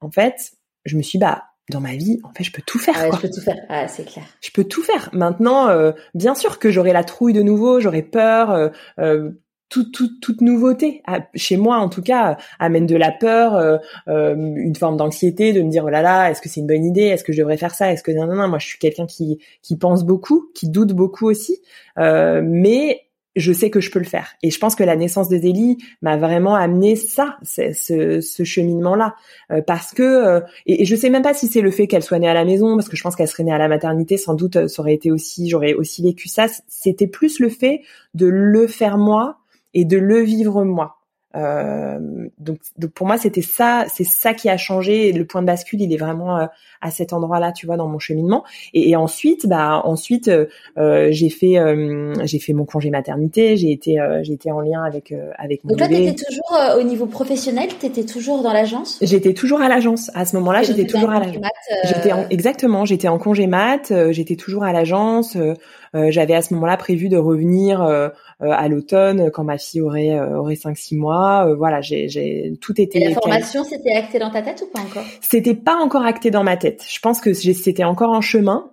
en fait je me suis bah dans ma vie, en fait, je peux tout faire. Ouais, je peux tout faire. Ah, c'est clair. Je peux tout faire. Maintenant, euh, bien sûr que j'aurai la trouille de nouveau, j'aurai peur. Euh, euh toute, toute, toute nouveauté, chez moi en tout cas, amène de la peur, euh, euh, une forme d'anxiété, de me dire oh là là, est-ce que c'est une bonne idée, est-ce que je devrais faire ça, est-ce que non non non, moi je suis quelqu'un qui qui pense beaucoup, qui doute beaucoup aussi, euh, mais je sais que je peux le faire. Et je pense que la naissance de Zélie m'a vraiment amené ça, ce, ce cheminement-là, parce que et, et, je sais même pas si c'est le fait qu'elle soit née à la maison, parce que je pense qu'elle serait née à la maternité, sans doute ça aurait été aussi, j'aurais aussi vécu ça. C'était plus le fait de le faire moi et de le vivre moi. Euh, donc, donc pour moi c'était ça, c'est ça qui a changé. Le point de bascule, il est vraiment euh, à cet endroit-là, tu vois, dans mon cheminement. Et, et ensuite, bah ensuite euh, j'ai fait euh, j'ai fait mon congé maternité. J'ai été j'ai été en lien avec avec mon. Donc là, t'étais toujours au niveau professionnel, t'étais toujours dans l'agence? J'étais toujours à l'agence. À ce moment-là, j'étais toujours à l'agence. J'étais exactement, j'étais en congé mat. j'étais toujours à l'agence. J'avais à ce moment-là prévu de revenir euh, à l'automne quand ma fille aurait euh, aurait 5 6 mois. Euh, voilà j'ai j'ai tout était Et la formation c'était acté dans ta tête ou pas encore? C'était pas encore acté dans ma tête. Je pense que c'était encore en chemin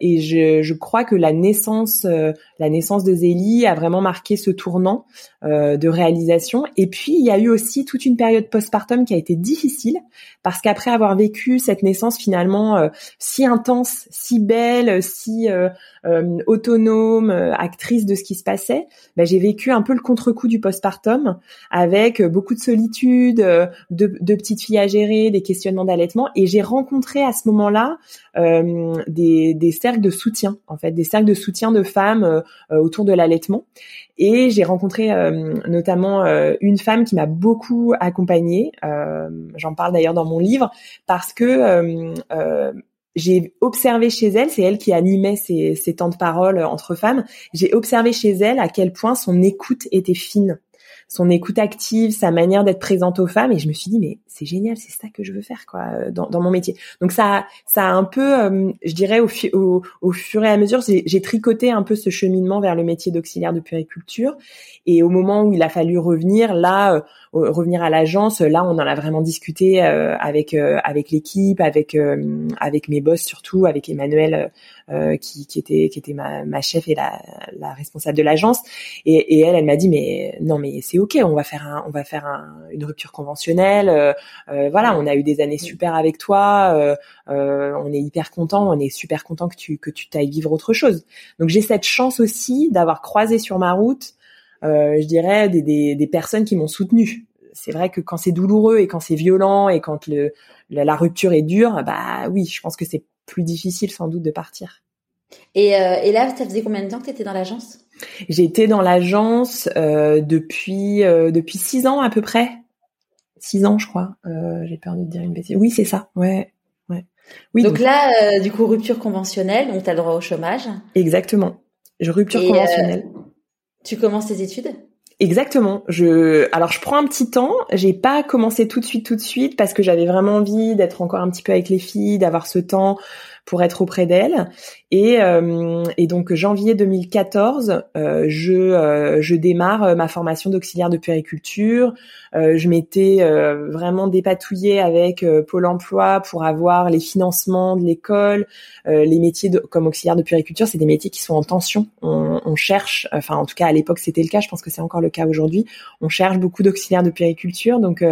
et je je crois que la naissance la naissance de Zélie a vraiment marqué ce tournant de réalisation. Et puis il y a eu aussi toute une période postpartum qui a été difficile parce qu'après avoir vécu cette naissance finalement si intense, si belle, si autonome, actrice de ce qui se passait, bah, j'ai vécu un peu le contre-coup du postpartum avec euh, beaucoup de solitude, euh, de, petites filles à gérer, des questionnements d'allaitement, et j'ai rencontré à ce moment-là euh, des, des cercles de soutien, en fait, des cercles de soutien de femmes autour de l'allaitement. Et j'ai rencontré notamment une femme qui m'a beaucoup accompagnée. J'en parle d'ailleurs dans mon livre parce que j'ai observé chez elle, c'est elle qui animait ces, ces temps de parole entre femmes, j'ai observé chez elle à quel point son écoute était fine, son écoute active, sa manière d'être présente aux femmes, et je me suis dit mais c'est génial, c'est ça que je veux faire quoi euh, dans, dans mon métier. Donc ça, ça a un peu, euh, je dirais au, fur et à mesure, j'ai tricoté un peu ce cheminement vers le métier d'auxiliaire de puriculture. Et au moment où il a fallu revenir, là, euh, revenir à l'agence, là, on en a vraiment discuté avec avec l'équipe, avec avec mes boss surtout, avec Emmanuel qui, qui était qui était ma, ma chef et la, la responsable de l'agence. Et, et elle, elle m'a dit mais non mais c'est ok, on va faire un, on va faire un, une rupture conventionnelle euh, voilà, on a eu des années super avec toi, euh, euh, on est hyper content, on est super content que tu que tu t'ailles vivre autre chose. Donc j'ai cette chance aussi d'avoir croisé sur ma route, je dirais, des, des, des personnes qui m'ont soutenu. C'est vrai que quand c'est douloureux et quand c'est violent et quand le, la, rupture est dure, bah oui, je pense que c'est plus difficile sans doute de partir. Et, euh, et là, ça faisait combien de temps que tu étais dans l'agence? J'ai été dans l'agence euh, depuis euh, depuis six ans à peu près six ans, je crois. Euh, j'ai peur de dire une bêtise. Oui, c'est ça. Ouais, ouais. Oui. Donc, là, euh, du coup, rupture conventionnelle, donc tu as le droit au chômage. Exactement. Je rupture euh, conventionnelle. Tu commences tes études? Exactement. Je alors je prends un petit temps. J'ai pas commencé tout de suite, tout de suite parce que j'avais vraiment envie d'être encore un petit peu avec les filles, d'avoir ce temps pour être auprès d'elle. Et, euh, et donc janvier 2014, euh, je, euh, je démarre ma formation d'auxiliaire de périculture. je m'étais vraiment dépatouillée avec Pôle Emploi pour avoir les financements de l'école. les métiers de, comme auxiliaire de périculture, c'est des métiers qui sont en tension. On, on cherche, enfin en tout cas à l'époque c'était le cas, je pense que c'est encore le cas aujourd'hui. On cherche beaucoup d'auxiliaires de puériculture, donc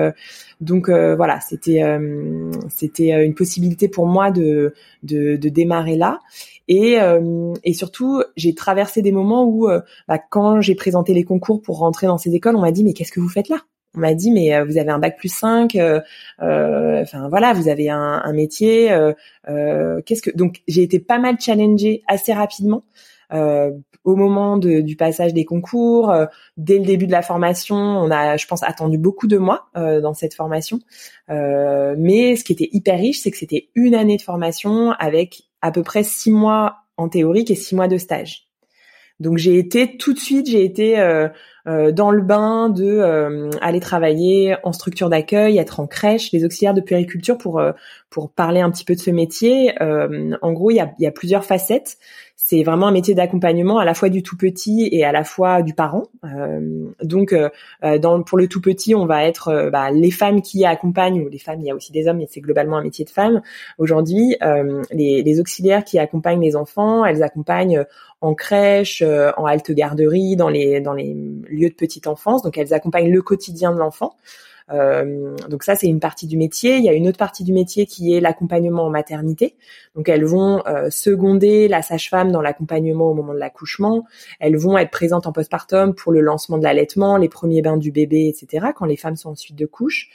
donc voilà, c'était c'était une possibilité pour moi de de, démarrer là. Et, et surtout, j'ai traversé des moments où, bah, quand j'ai présenté les concours pour rentrer dans ces écoles, on m'a dit mais qu'est-ce que vous faites là? On m'a dit mais euh, vous avez un bac plus 5 euh, euh, enfin voilà vous avez un, un métier qu'est-ce que donc j'ai été pas mal challengée assez rapidement au moment de, du passage des concours dès le début de la formation on a je pense attendu beaucoup de mois dans cette formation. Mais ce qui était hyper riche c'est que c'était une année de formation avec à peu près six mois en théorique et six mois de stage. Donc j'ai été tout de suite, j'ai été euh, euh, dans le bain de euh, aller travailler en structure d'accueil, être en crèche, les auxiliaires de puériculture pour pour parler un petit peu de ce métier. en gros, il y a, y a plusieurs facettes c'est vraiment un métier d'accompagnement à la fois du tout petit et à la fois du parent. Euh, donc, euh, dans, pour le tout petit, on va être euh, bah, les femmes qui accompagnent, ou les femmes, il y a aussi des hommes, mais c'est globalement un métier de femme. Aujourd'hui, les, les, auxiliaires qui accompagnent les enfants, elles accompagnent en crèche, en halte garderie, dans les dans les lieux de petite enfance. Donc, elles accompagnent le quotidien de l'enfant. Euh, donc ça, c'est une partie du métier. Il y a une autre partie du métier qui est l'accompagnement en maternité. Donc elles vont euh, seconder la sage-femme dans l'accompagnement au moment de l'accouchement. Elles vont être présentes en postpartum pour le lancement de l'allaitement, les premiers bains du bébé, etc. Quand les femmes sont ensuite de couche.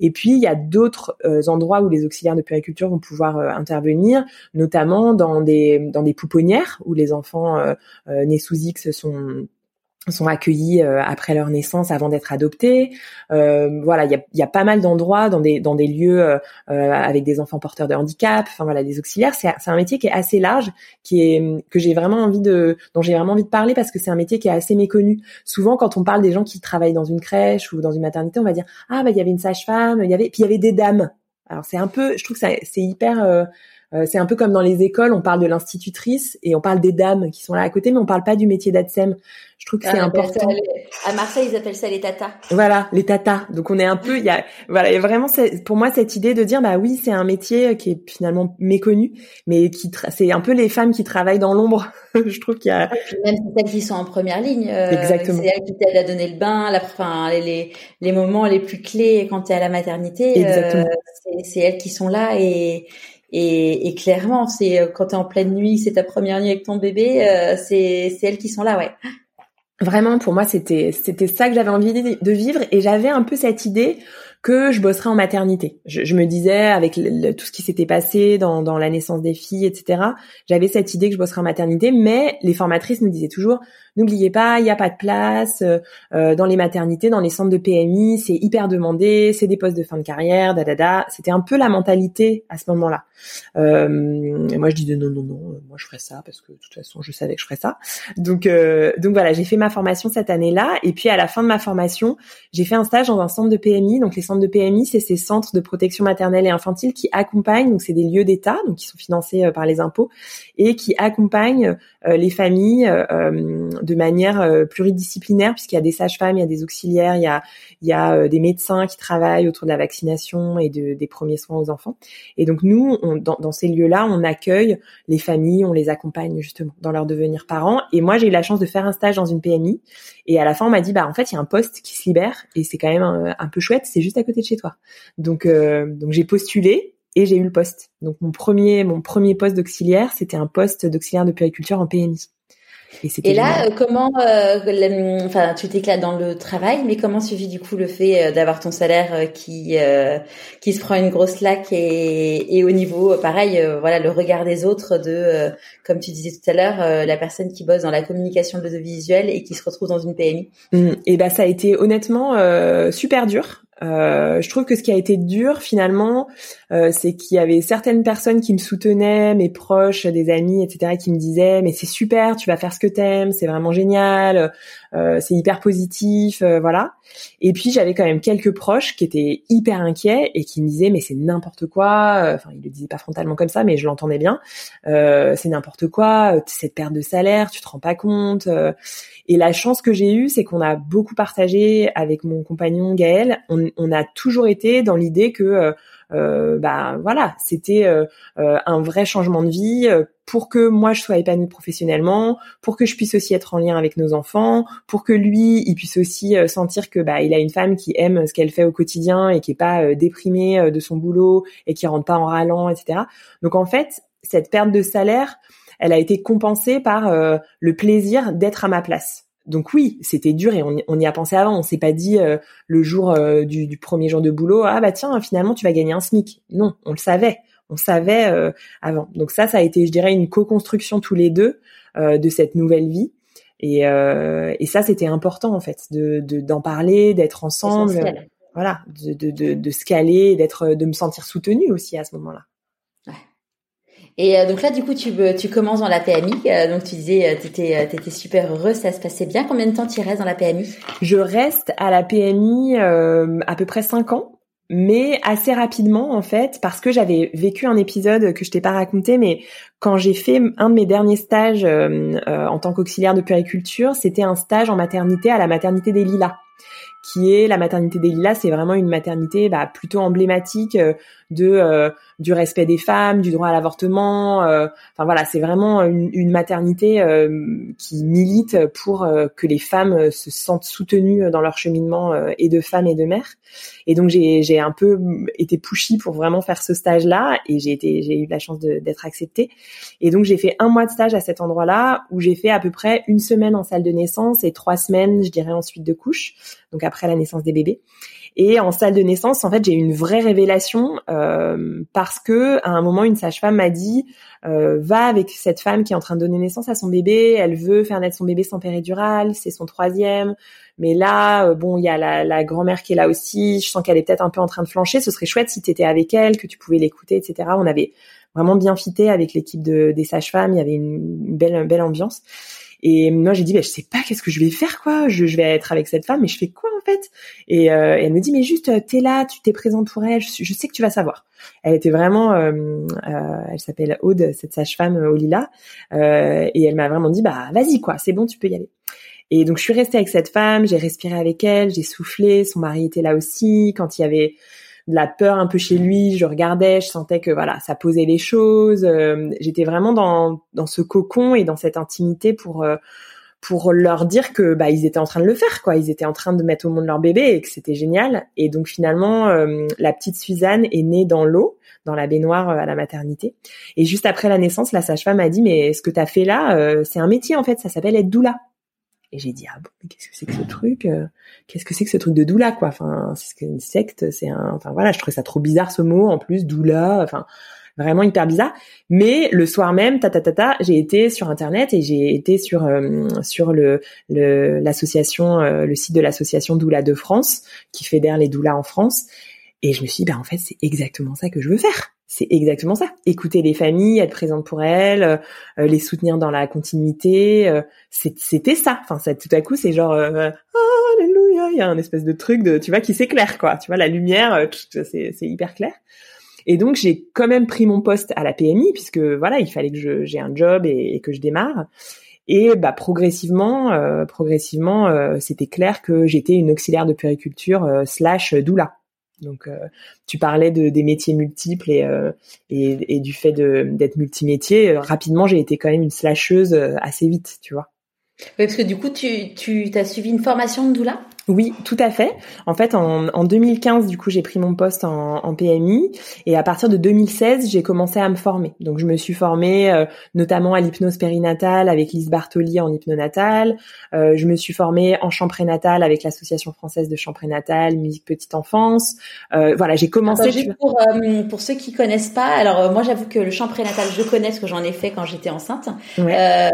Et puis il y a d'autres euh, endroits où les auxiliaires de puériculture vont pouvoir intervenir, notamment dans des dans des pouponnières où les enfants nés sous X sont sont accueillis euh, après leur naissance avant d'être adoptés. Euh, voilà, il y a, y a, pas mal d'endroits dans des dans des lieux euh, avec des enfants porteurs de handicap. Enfin voilà, des auxiliaires. C'est un métier qui est assez large, qui est que j'ai vraiment envie de dont j'ai vraiment envie de parler parce que c'est un métier qui est assez méconnu. Souvent, quand on parle des gens qui travaillent dans une crèche ou dans une maternité, on va dire ah bah il y avait une sage-femme, il y avait puis il y avait des dames. Alors c'est un peu, je trouve que c'est hyper euh, c'est un peu comme dans les écoles, on parle de l'institutrice et on parle des dames qui sont là à côté, mais on parle pas du métier d'ADSEM. Je trouve que c'est ah, important. à Marseille, ils appellent ça les tatas. Voilà, les tatas. Donc on est un peu, il y a, voilà, il y a vraiment pour moi cette idée de dire, bah oui, c'est un métier qui est finalement méconnu, mais qui c'est un peu les femmes qui travaillent dans l'ombre. je trouve qu'il y a. Même celles qui sont en première ligne. Euh, Exactement. C'est elles qui t'aident à donner le bain, la, enfin les, les moments les plus clés quand tu es à la maternité. Exactement. Euh, c'est elles qui sont là et et, et clairement, c'est euh, quand tu es en pleine nuit, c'est ta première nuit avec ton bébé, euh, c'est elles qui sont là, ouais. Vraiment, pour moi, c'était c'était ça que j'avais envie de vivre et j'avais un peu cette idée que je bosserais en maternité. Je, je me disais, avec tout ce qui s'était passé dans, dans la naissance des filles, etc., j'avais cette idée que je bosserais en maternité, mais les formatrices nous disaient toujours, n'oubliez pas, il n'y a pas de place euh, euh, dans les maternités, dans les centres de PMI, c'est hyper demandé, c'est des postes de fin de carrière, da da da. C'était un peu la mentalité à ce moment-là. Euh, moi, je disais non, non, non, moi je ferais ça parce que de toute façon, je savais que je ferais ça. Donc, euh, donc voilà, j'ai fait ma formation cette année-là, et puis à la fin de ma formation, j'ai fait un stage dans un centre de PMI. Donc les de PMI, c'est ces centres de protection maternelle et infantile qui accompagnent, donc c'est des lieux d'État, donc qui sont financés par les impôts et qui accompagnent les familles de manière euh, pluridisciplinaire puisqu'il y a des sages-femmes, il y a des auxiliaires, il y a, il y a euh, des médecins qui travaillent autour de la vaccination et de, des premiers soins aux enfants. Et donc nous, dans, ces lieux-là, on accueille les familles, on les accompagne justement dans leur devenir parents. Et moi, j'ai eu la chance de faire un stage dans une PMI. Et à la fin, on m'a dit, bah en fait, il y a un poste qui se libère et c'est quand même un, peu chouette. C'est juste à côté de chez toi. Donc, euh, donc j'ai postulé et j'ai eu le poste. Donc mon premier mon premier poste d'auxiliaire, c'était un poste d'auxiliaire de puériculture en PMI. Et, là, euh, comment, euh, enfin, tu t'éclates dans le travail, mais comment suffit du coup le fait d'avoir ton salaire qui qui se prend une grosse laque et, et au niveau, pareil, voilà, le regard des autres de, comme tu disais tout à l'heure, la personne qui bosse dans la communication de l'audiovisuel et qui se retrouve dans une PMI. Mmh. et ben ça a été honnêtement super dur euh, je trouve que ce qui a été dur finalement, euh, c'est qu'il y avait certaines personnes qui me soutenaient, mes proches, des amis, etc., qui me disaient mais c'est super, tu vas faire ce que t'aimes, c'est vraiment génial, c'est hyper positif, voilà. Et puis j'avais quand même quelques proches qui étaient hyper inquiets et qui me disaient mais c'est n'importe quoi. Enfin ils le disaient pas frontalement comme ça, mais je l'entendais bien. c'est n'importe quoi, cette perte de salaire, tu te rends pas compte. Et la chance que j'ai eue, c'est qu'on a beaucoup partagé avec mon compagnon Gaël. On, on a toujours été dans l'idée que euh, bah voilà, c'était un vrai changement de vie pour que moi je sois épanouie professionnellement, pour que je puisse aussi être en lien avec nos enfants, pour que lui il puisse aussi sentir que bah il a une femme qui aime ce qu'elle fait au quotidien et qui est pas déprimée de son boulot et qui rentre pas en râlant, etc. Donc en fait cette perte de salaire, elle a été compensée par le plaisir d'être à ma place. Donc oui, c'était dur et on, y a pensé avant. On s'est pas dit euh, le jour euh, du, premier jour de boulot, ah bah tiens, finalement tu vas gagner un SMIC. Non, on le savait, on savait euh, avant. Donc ça, ça a été, je dirais, une co-construction tous les deux de cette nouvelle vie. Et, et ça, c'était important en fait, de d'en parler, d'être ensemble, voilà, de, de, de, de se caler, d'être, de me sentir soutenue aussi à ce moment-là. Et euh, donc là, du coup, tu, tu commences dans la PMI. Euh, donc tu disais, tu étais, étais, super heureuse, ça se passait bien. Combien de temps tu restes dans la PMI Je reste à la PMI euh, à peu près cinq ans, mais assez rapidement en fait, parce que j'avais vécu un épisode que je t'ai pas raconté, mais quand j'ai fait un de mes derniers stages en tant qu'auxiliaire de puériculture, c'était un stage en maternité à la maternité des Lilas qui est la maternité des Lilas. C'est vraiment une maternité bah, plutôt emblématique de euh, du respect des femmes, du droit à l'avortement. Euh, enfin voilà, c'est vraiment une, une maternité euh, qui milite pour que les femmes se sentent soutenues dans leur cheminement et de femmes et de mères. Et donc j'ai j'ai un peu été pushy pour vraiment faire ce stage là et j'ai été j'ai eu la chance d'être acceptée. Et donc j'ai fait un mois de stage à cet endroit-là où j'ai fait à peu près une semaine en salle de naissance et trois semaines, je dirais ensuite de couche, donc après la naissance des bébés. Et en salle de naissance, en fait, j'ai eu une vraie révélation euh, parce que à un moment, une sage-femme m'a dit euh, va avec cette femme qui est en train de donner naissance à son bébé. Elle veut faire naître son bébé sans péridurale, c'est son troisième. Mais là, euh, bon, il y a la, la grand-mère qui est là aussi. Je sens qu'elle est peut-être un peu en train de flancher. Ce serait chouette si tu étais avec elle, que tu pouvais l'écouter, etc. On avait vraiment bien fité avec l'équipe de, des sages-femmes. Il y avait une, belle, une belle ambiance. Et moi, j'ai dit, bah, je sais pas qu'est-ce que je vais faire, quoi. Je, je, vais être avec cette femme, mais je fais quoi en fait? Et, euh, elle me dit, mais juste, t'es là, tu t'es présente pour elle. Je, sais que tu vas savoir. Elle était vraiment, euh, euh, elle s'appelle Aude, cette sage-femme au Lila, et elle m'a vraiment dit, bah vas-y quoi, c'est bon, tu peux y aller. Et donc je suis restée avec cette femme, j'ai respiré avec elle, j'ai soufflé. Son mari était là aussi. Quand il y avait de la peur un peu chez lui. Je regardais, je sentais que voilà, ça posait les choses. Euh, j'étais vraiment dans dans ce cocon et dans cette intimité pour euh, pour leur dire que bah ils étaient en train de le faire quoi. Ils étaient en train de mettre au monde leur bébé et que c'était génial. Et donc finalement, euh, la petite Suzanne est née dans l'eau dans la baignoire à la maternité. Et juste après la naissance, la sage-femme a dit mais ce que tu as fait là, c'est un métier en fait, ça s'appelle être doula. Et j'ai dit ah bon mais qu'est-ce que c'est que ce truc euh, Qu'est-ce que c'est que ce truc de doula quoi? Enfin c'est une secte, c'est un enfin voilà, je trouvais ça trop bizarre ce mot en plus doula, enfin vraiment hyper bizarre. Mais le soir même, ta ta ta ta, j'ai été sur internet et j'ai été sur euh, sur le l'association le, le site de l'association Doula de France qui fédère les doulas en France. Et je me suis dit bah en fait c'est exactement ça que je veux faire c'est exactement ça. Écouter les familles, être présente pour elles, euh, euh, les soutenir dans la continuité. Euh, c'était ça. Enfin, ça, tout à coup, c'est genre alléluia. Il y a un espèce de truc de, tu vois, qui s'éclaire quoi. Tu vois, la lumière, c'est hyper clair. Et donc j'ai quand même pris mon poste à la PMI puisque voilà, il fallait que j'ai un job et, que je démarre. Et bah progressivement, progressivement, c'était clair que j'étais une auxiliaire de périculture slash doula. Donc, euh, tu parlais de, des métiers multiples et, euh, du fait d'être multimétier. Euh, rapidement, j'ai été quand même une slasheuse assez vite, tu vois. Oui, parce que du coup, tu, tu as suivi une formation de doula? Oui, tout à fait. En fait, en, en 2015, du coup, j'ai pris mon poste en, en, PMI et à partir de 2016, j'ai commencé à me former. Donc, je me suis formée euh, notamment à l'hypnose périnatale avec Lise Bartoli en hypnonatal. Euh, je me suis formée en chant prénatal avec l'Association française de chant prénatal, musique petite enfance. Euh, voilà, j'ai commencé. pour, euh, pour ceux qui connaissent pas, alors moi, j'avoue que le chant prénatal, je connais parce que j'en ai fait quand j'étais enceinte. Ouais.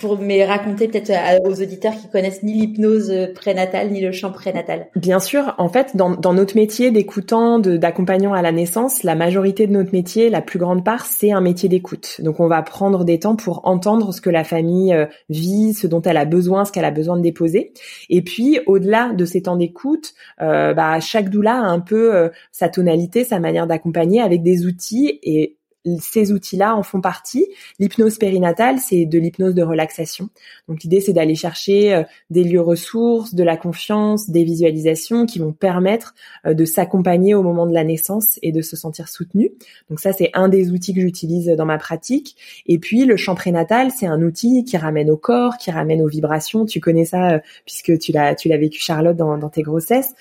pour me raconter peut-être aux auditeurs qui connaissent ni l'hypnose prénatale ni le chant prénatal Bien sûr, en fait, dans, dans notre métier d'écoutant, d'accompagnant à la naissance, la majorité de notre métier, la plus grande part, c'est un métier d'écoute. Donc, on va prendre des temps pour entendre ce que la famille euh, vit, ce dont elle a besoin, ce qu'elle a besoin de déposer. Et puis, au-delà de ces temps d'écoute, euh, bah, chaque doula a un peu euh, sa tonalité, sa manière d'accompagner avec des outils et ces outils-là en font partie. L'hypnose périnatale, c'est de l'hypnose de relaxation. Donc l'idée, c'est d'aller chercher euh, des lieux ressources, de la confiance, des visualisations qui vont permettre euh, de s'accompagner au moment de la naissance et de se sentir soutenu. Donc ça, c'est un des outils que j'utilise dans ma pratique. Et puis le chant prénatal, c'est un outil qui ramène au corps, qui ramène aux vibrations. Tu connais ça euh, puisque tu l'as tu l'as vécu Charlotte dans, dans tes grossesses.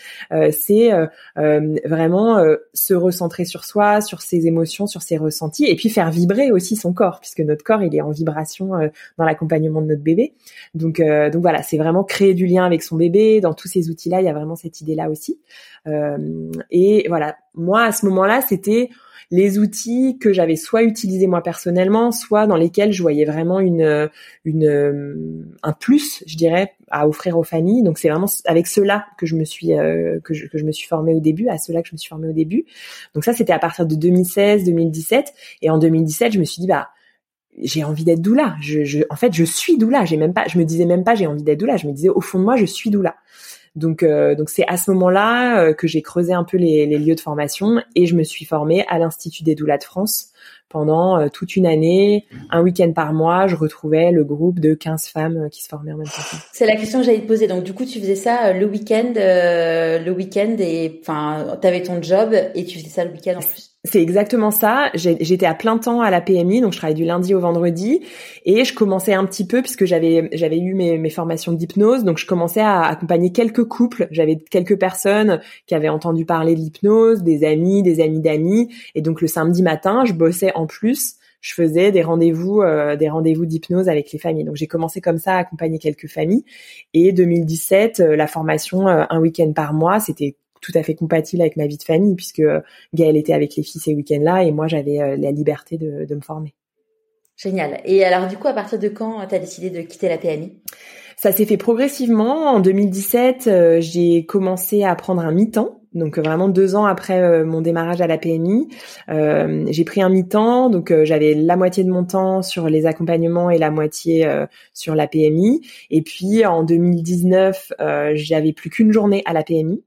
c'est vraiment se recentrer sur soi, sur ses émotions, sur ses ressentis, et puis faire vibrer aussi son corps, puisque notre corps il est en vibration euh, dans l'accompagnement de notre bébé. Donc euh, donc voilà, c'est vraiment créer du lien avec son bébé. Dans tous ces outils-là, il y a vraiment cette idée-là aussi. Euh, et voilà, moi à ce moment-là, c'était les outils que j'avais soit utilisés moi personnellement, soit dans lesquels je voyais vraiment une, une un plus, je dirais, à offrir aux familles. Donc c'est vraiment avec cela que je me suis euh, que, je, que je me suis formée au début, à cela que je me suis formée au début. Donc ça c'était à partir de 2016, 2017 et en 2017, je me suis dit bah j'ai envie d'être doula. Je, je, en fait, je suis doula. J'ai même pas, je me disais même pas j'ai envie d'être doula. Je me disais au fond de moi, je suis doula. Donc, euh, donc c'est à ce moment-là euh, que j'ai creusé un peu les, les, lieux de formation et je me suis formée à l'Institut des doulas de France pendant euh, toute une année, un week-end par mois, je retrouvais le groupe de 15 femmes euh, qui se formaient en même temps. C'est la question que j'allais te poser. Donc du coup, tu faisais ça euh, le week-end, le week-end et enfin, tu avais ton job et tu faisais ça le week-end en plus. C'est exactement ça. J'étais à plein temps à la PMI, donc je travaillais du lundi au vendredi, et je commençais un petit peu puisque j'avais j'avais eu mes, mes formations d'hypnose, donc je commençais à accompagner quelques couples. J'avais quelques personnes qui avaient entendu parler de l'hypnose, des amis, des amis d'amis, et donc le samedi matin, je bossais en plus, je faisais des rendez-vous, euh, des rendez-vous d'hypnose avec les familles. Donc j'ai commencé comme ça à accompagner quelques familles. Et 2017, euh, la formation euh, un week-end par mois, c'était tout à fait compatible avec ma vie de famille puisque Gaëlle était avec les filles ces week-ends-là et moi j'avais la liberté de, de me former. Génial. Et alors du coup, à partir de quand tu as décidé de quitter la PMI Ça s'est fait progressivement. En 2017, j'ai commencé à prendre un mi-temps donc vraiment deux ans après euh, mon démarrage à la PMI, euh, j'ai pris un mi-temps, donc euh, j'avais la moitié de mon temps sur les accompagnements et la moitié sur la PMI. Et puis en 2019, j'avais plus qu'une journée à la PMI.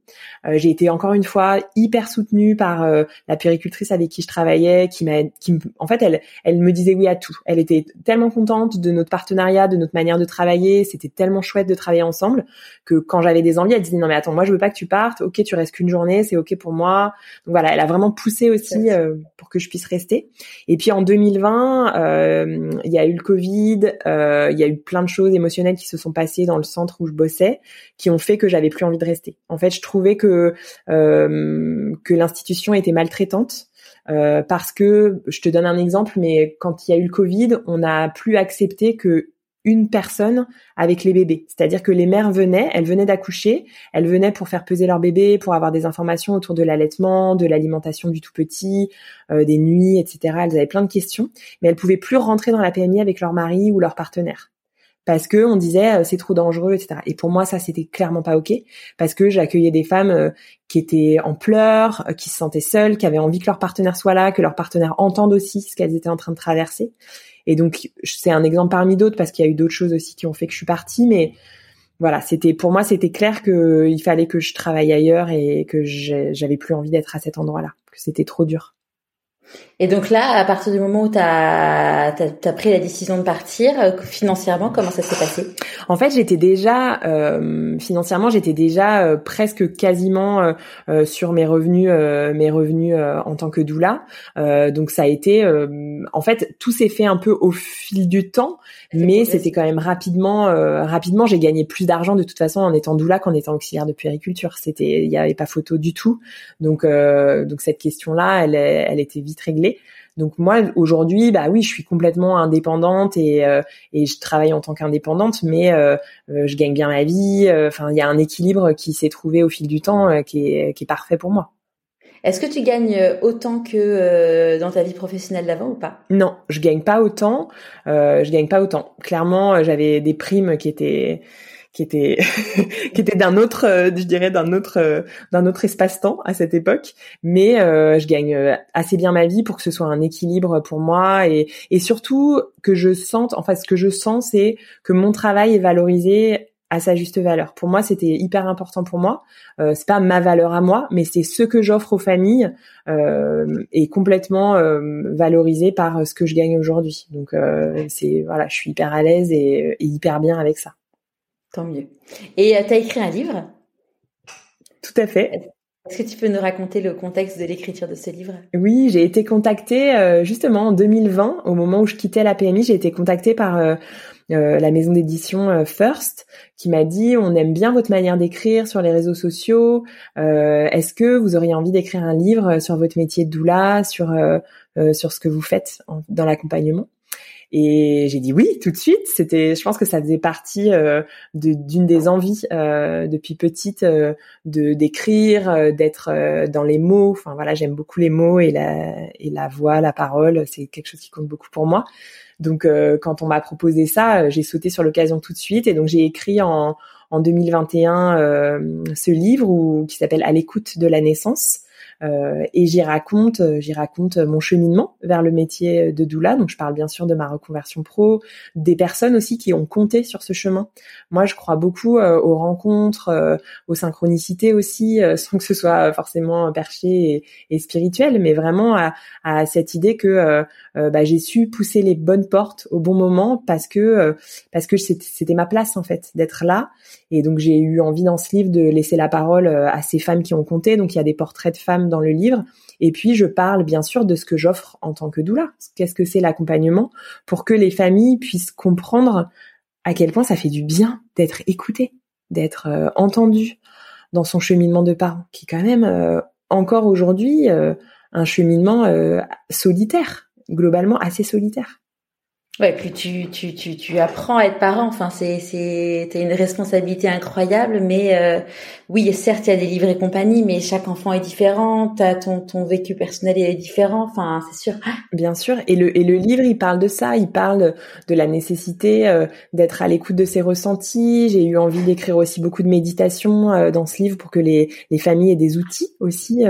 j'ai été encore une fois hyper soutenue par la péricultrice avec qui je travaillais, qui m'a, qui en fait elle, elle me disait oui à tout. Elle était tellement contente de notre partenariat, de notre manière de travailler. C'était tellement chouette de travailler ensemble que quand j'avais des envies, elle disait non mais attends moi je veux pas que tu partes. Ok tu restes qu'une journée c'est ok pour moi. Donc voilà, elle a vraiment poussé aussi euh, pour que je puisse rester. Et puis en 2020, euh, il y a eu le Covid, euh, il y a eu plein de choses émotionnelles qui se sont passées dans le centre où je bossais, qui ont fait que j'avais plus envie de rester. En fait, je trouvais que que l'institution était maltraitante. parce que je te donne un exemple, mais quand il y a eu le Covid, on n'a plus accepté que une personne avec les bébés. C'est-à-dire que les mères venaient, elles venaient d'accoucher, elles venaient pour faire peser leur bébé, pour avoir des informations autour de l'allaitement, de l'alimentation du tout petit, euh, des nuits, etc. Elles avaient plein de questions, mais elles pouvaient plus rentrer dans la PMI avec leur mari ou leur partenaire parce que on disait euh, c'est trop dangereux, etc. Et pour moi, ça c'était clairement pas ok, parce que j'accueillais des femmes euh, qui étaient en pleurs, qui se sentaient seules, qui avaient envie que leur partenaire soit là, que leur partenaire entende aussi ce qu'elles étaient en train de traverser. Et donc c'est un exemple parmi d'autres parce qu'il y a eu d'autres choses aussi qui ont fait que je suis partie, mais voilà, c'était pour moi c'était clair qu'il fallait que je travaille ailleurs et que j'avais plus envie d'être à cet endroit-là, que c'était trop dur. Et donc là, à partir du moment où tu as, as, pris la décision de partir, euh, financièrement, comment ça s'est passé? En fait, j'étais déjà euh, financièrement, j'étais déjà euh, presque quasiment euh, sur mes revenus, mes revenus en tant que doula. donc ça a été, en fait, tout s'est fait un peu au fil du temps, mais c'était quand même rapidement, rapidement, j'ai gagné plus d'argent de toute façon en étant doula qu'en étant auxiliaire de puériculture. C'était, il n'y avait pas photo du tout. Donc, donc cette question-là, elle, elle était vite réglée. Donc moi aujourd'hui, bah oui, je suis complètement indépendante et euh, et je travaille en tant qu'indépendante, mais euh, euh, je gagne bien ma vie. Enfin, il y a un équilibre qui s'est trouvé au fil du temps, qui est qui est parfait pour moi. Est-ce que tu gagnes autant que dans ta vie professionnelle d'avant ou pas? Non, je gagne pas autant. je gagne pas autant. Clairement, j'avais des primes qui étaient qui était qui était d'un autre euh, je dirais d'un autre euh, d'un autre espace-temps à cette époque mais euh, je gagne assez bien ma vie pour que ce soit un équilibre pour moi et et surtout que je sente enfin ce que je sens c'est que mon travail est valorisé à sa juste valeur. Pour moi, c'était hyper important pour moi. Euh, c'est pas ma valeur à moi, mais c'est ce que j'offre aux familles euh, et complètement euh, valorisé par ce que je gagne aujourd'hui. Donc euh, c'est voilà, je suis hyper à l'aise et, et, hyper bien avec ça. Tant mieux. Et tu as écrit un livre? Tout à fait. Est-ce que tu peux nous raconter le contexte de l'écriture de ce livre? Oui, j'ai été contactée justement en 2020, au moment où je quittais la PMI, j'ai été contactée par euh, la maison d'édition euh, First, qui m'a dit on aime bien votre manière d'écrire sur les réseaux sociaux. Euh, est-ce que vous auriez envie d'écrire un livre sur votre métier de doula, sur sur ce que vous faites dans l'accompagnement? Et j'ai dit oui tout de suite. C'était, je pense que ça faisait partie d'une des envies depuis petite de d'écrire, d'être dans les mots. Enfin voilà, j'aime beaucoup les mots et la et la voix, la parole. C'est quelque chose qui compte beaucoup pour moi. Donc euh, quand on m'a proposé ça, euh, j'ai sauté sur l'occasion tout de suite et donc j'ai écrit en, en 2021 euh, ce livre où, qui s'appelle À l'écoute de la naissance euh, et j'y raconte, euh, j'y raconte mon cheminement vers le métier de doula. Donc je parle bien sûr de ma reconversion pro, des personnes aussi qui ont compté sur ce chemin. Moi, je crois beaucoup euh, aux rencontres, aux synchronicités aussi, sans que ce soit forcément perché et, et spirituel, mais vraiment à, à cette idée que bah, j'ai su pousser les bonnes portes au bon moment parce que parce que c'était ma place en fait d'être là. Et donc j'ai eu envie dans ce livre de laisser la parole à ces femmes qui ont compté. Donc il y a des portraits de femmes dans le livre. Et puis, je parle bien sûr de ce que j'offre en tant que doula. Qu'est-ce que c'est l'accompagnement pour que les familles puissent comprendre à quel point ça fait du bien d'être écouté, d'être euh, entendu dans son cheminement de parents, qui est quand même euh, encore aujourd'hui euh, un cheminement solitaire, globalement assez solitaire. Ouais, puis tu, tu, tu, tu apprends à être parent. Enfin, c'est, c'est, t'as une responsabilité incroyable. Mais euh, oui, certes, il y a des livres et compagnie, mais chaque enfant est différent. T'as ton, ton vécu personnel est différent. Enfin, c'est sûr. Bien sûr. Et le, et le livre, il parle de ça. Il parle de la nécessité euh, d'être à l'écoute de ses ressentis. J'ai eu envie d'écrire aussi beaucoup de méditation euh, dans ce livre pour que les, les familles aient des outils aussi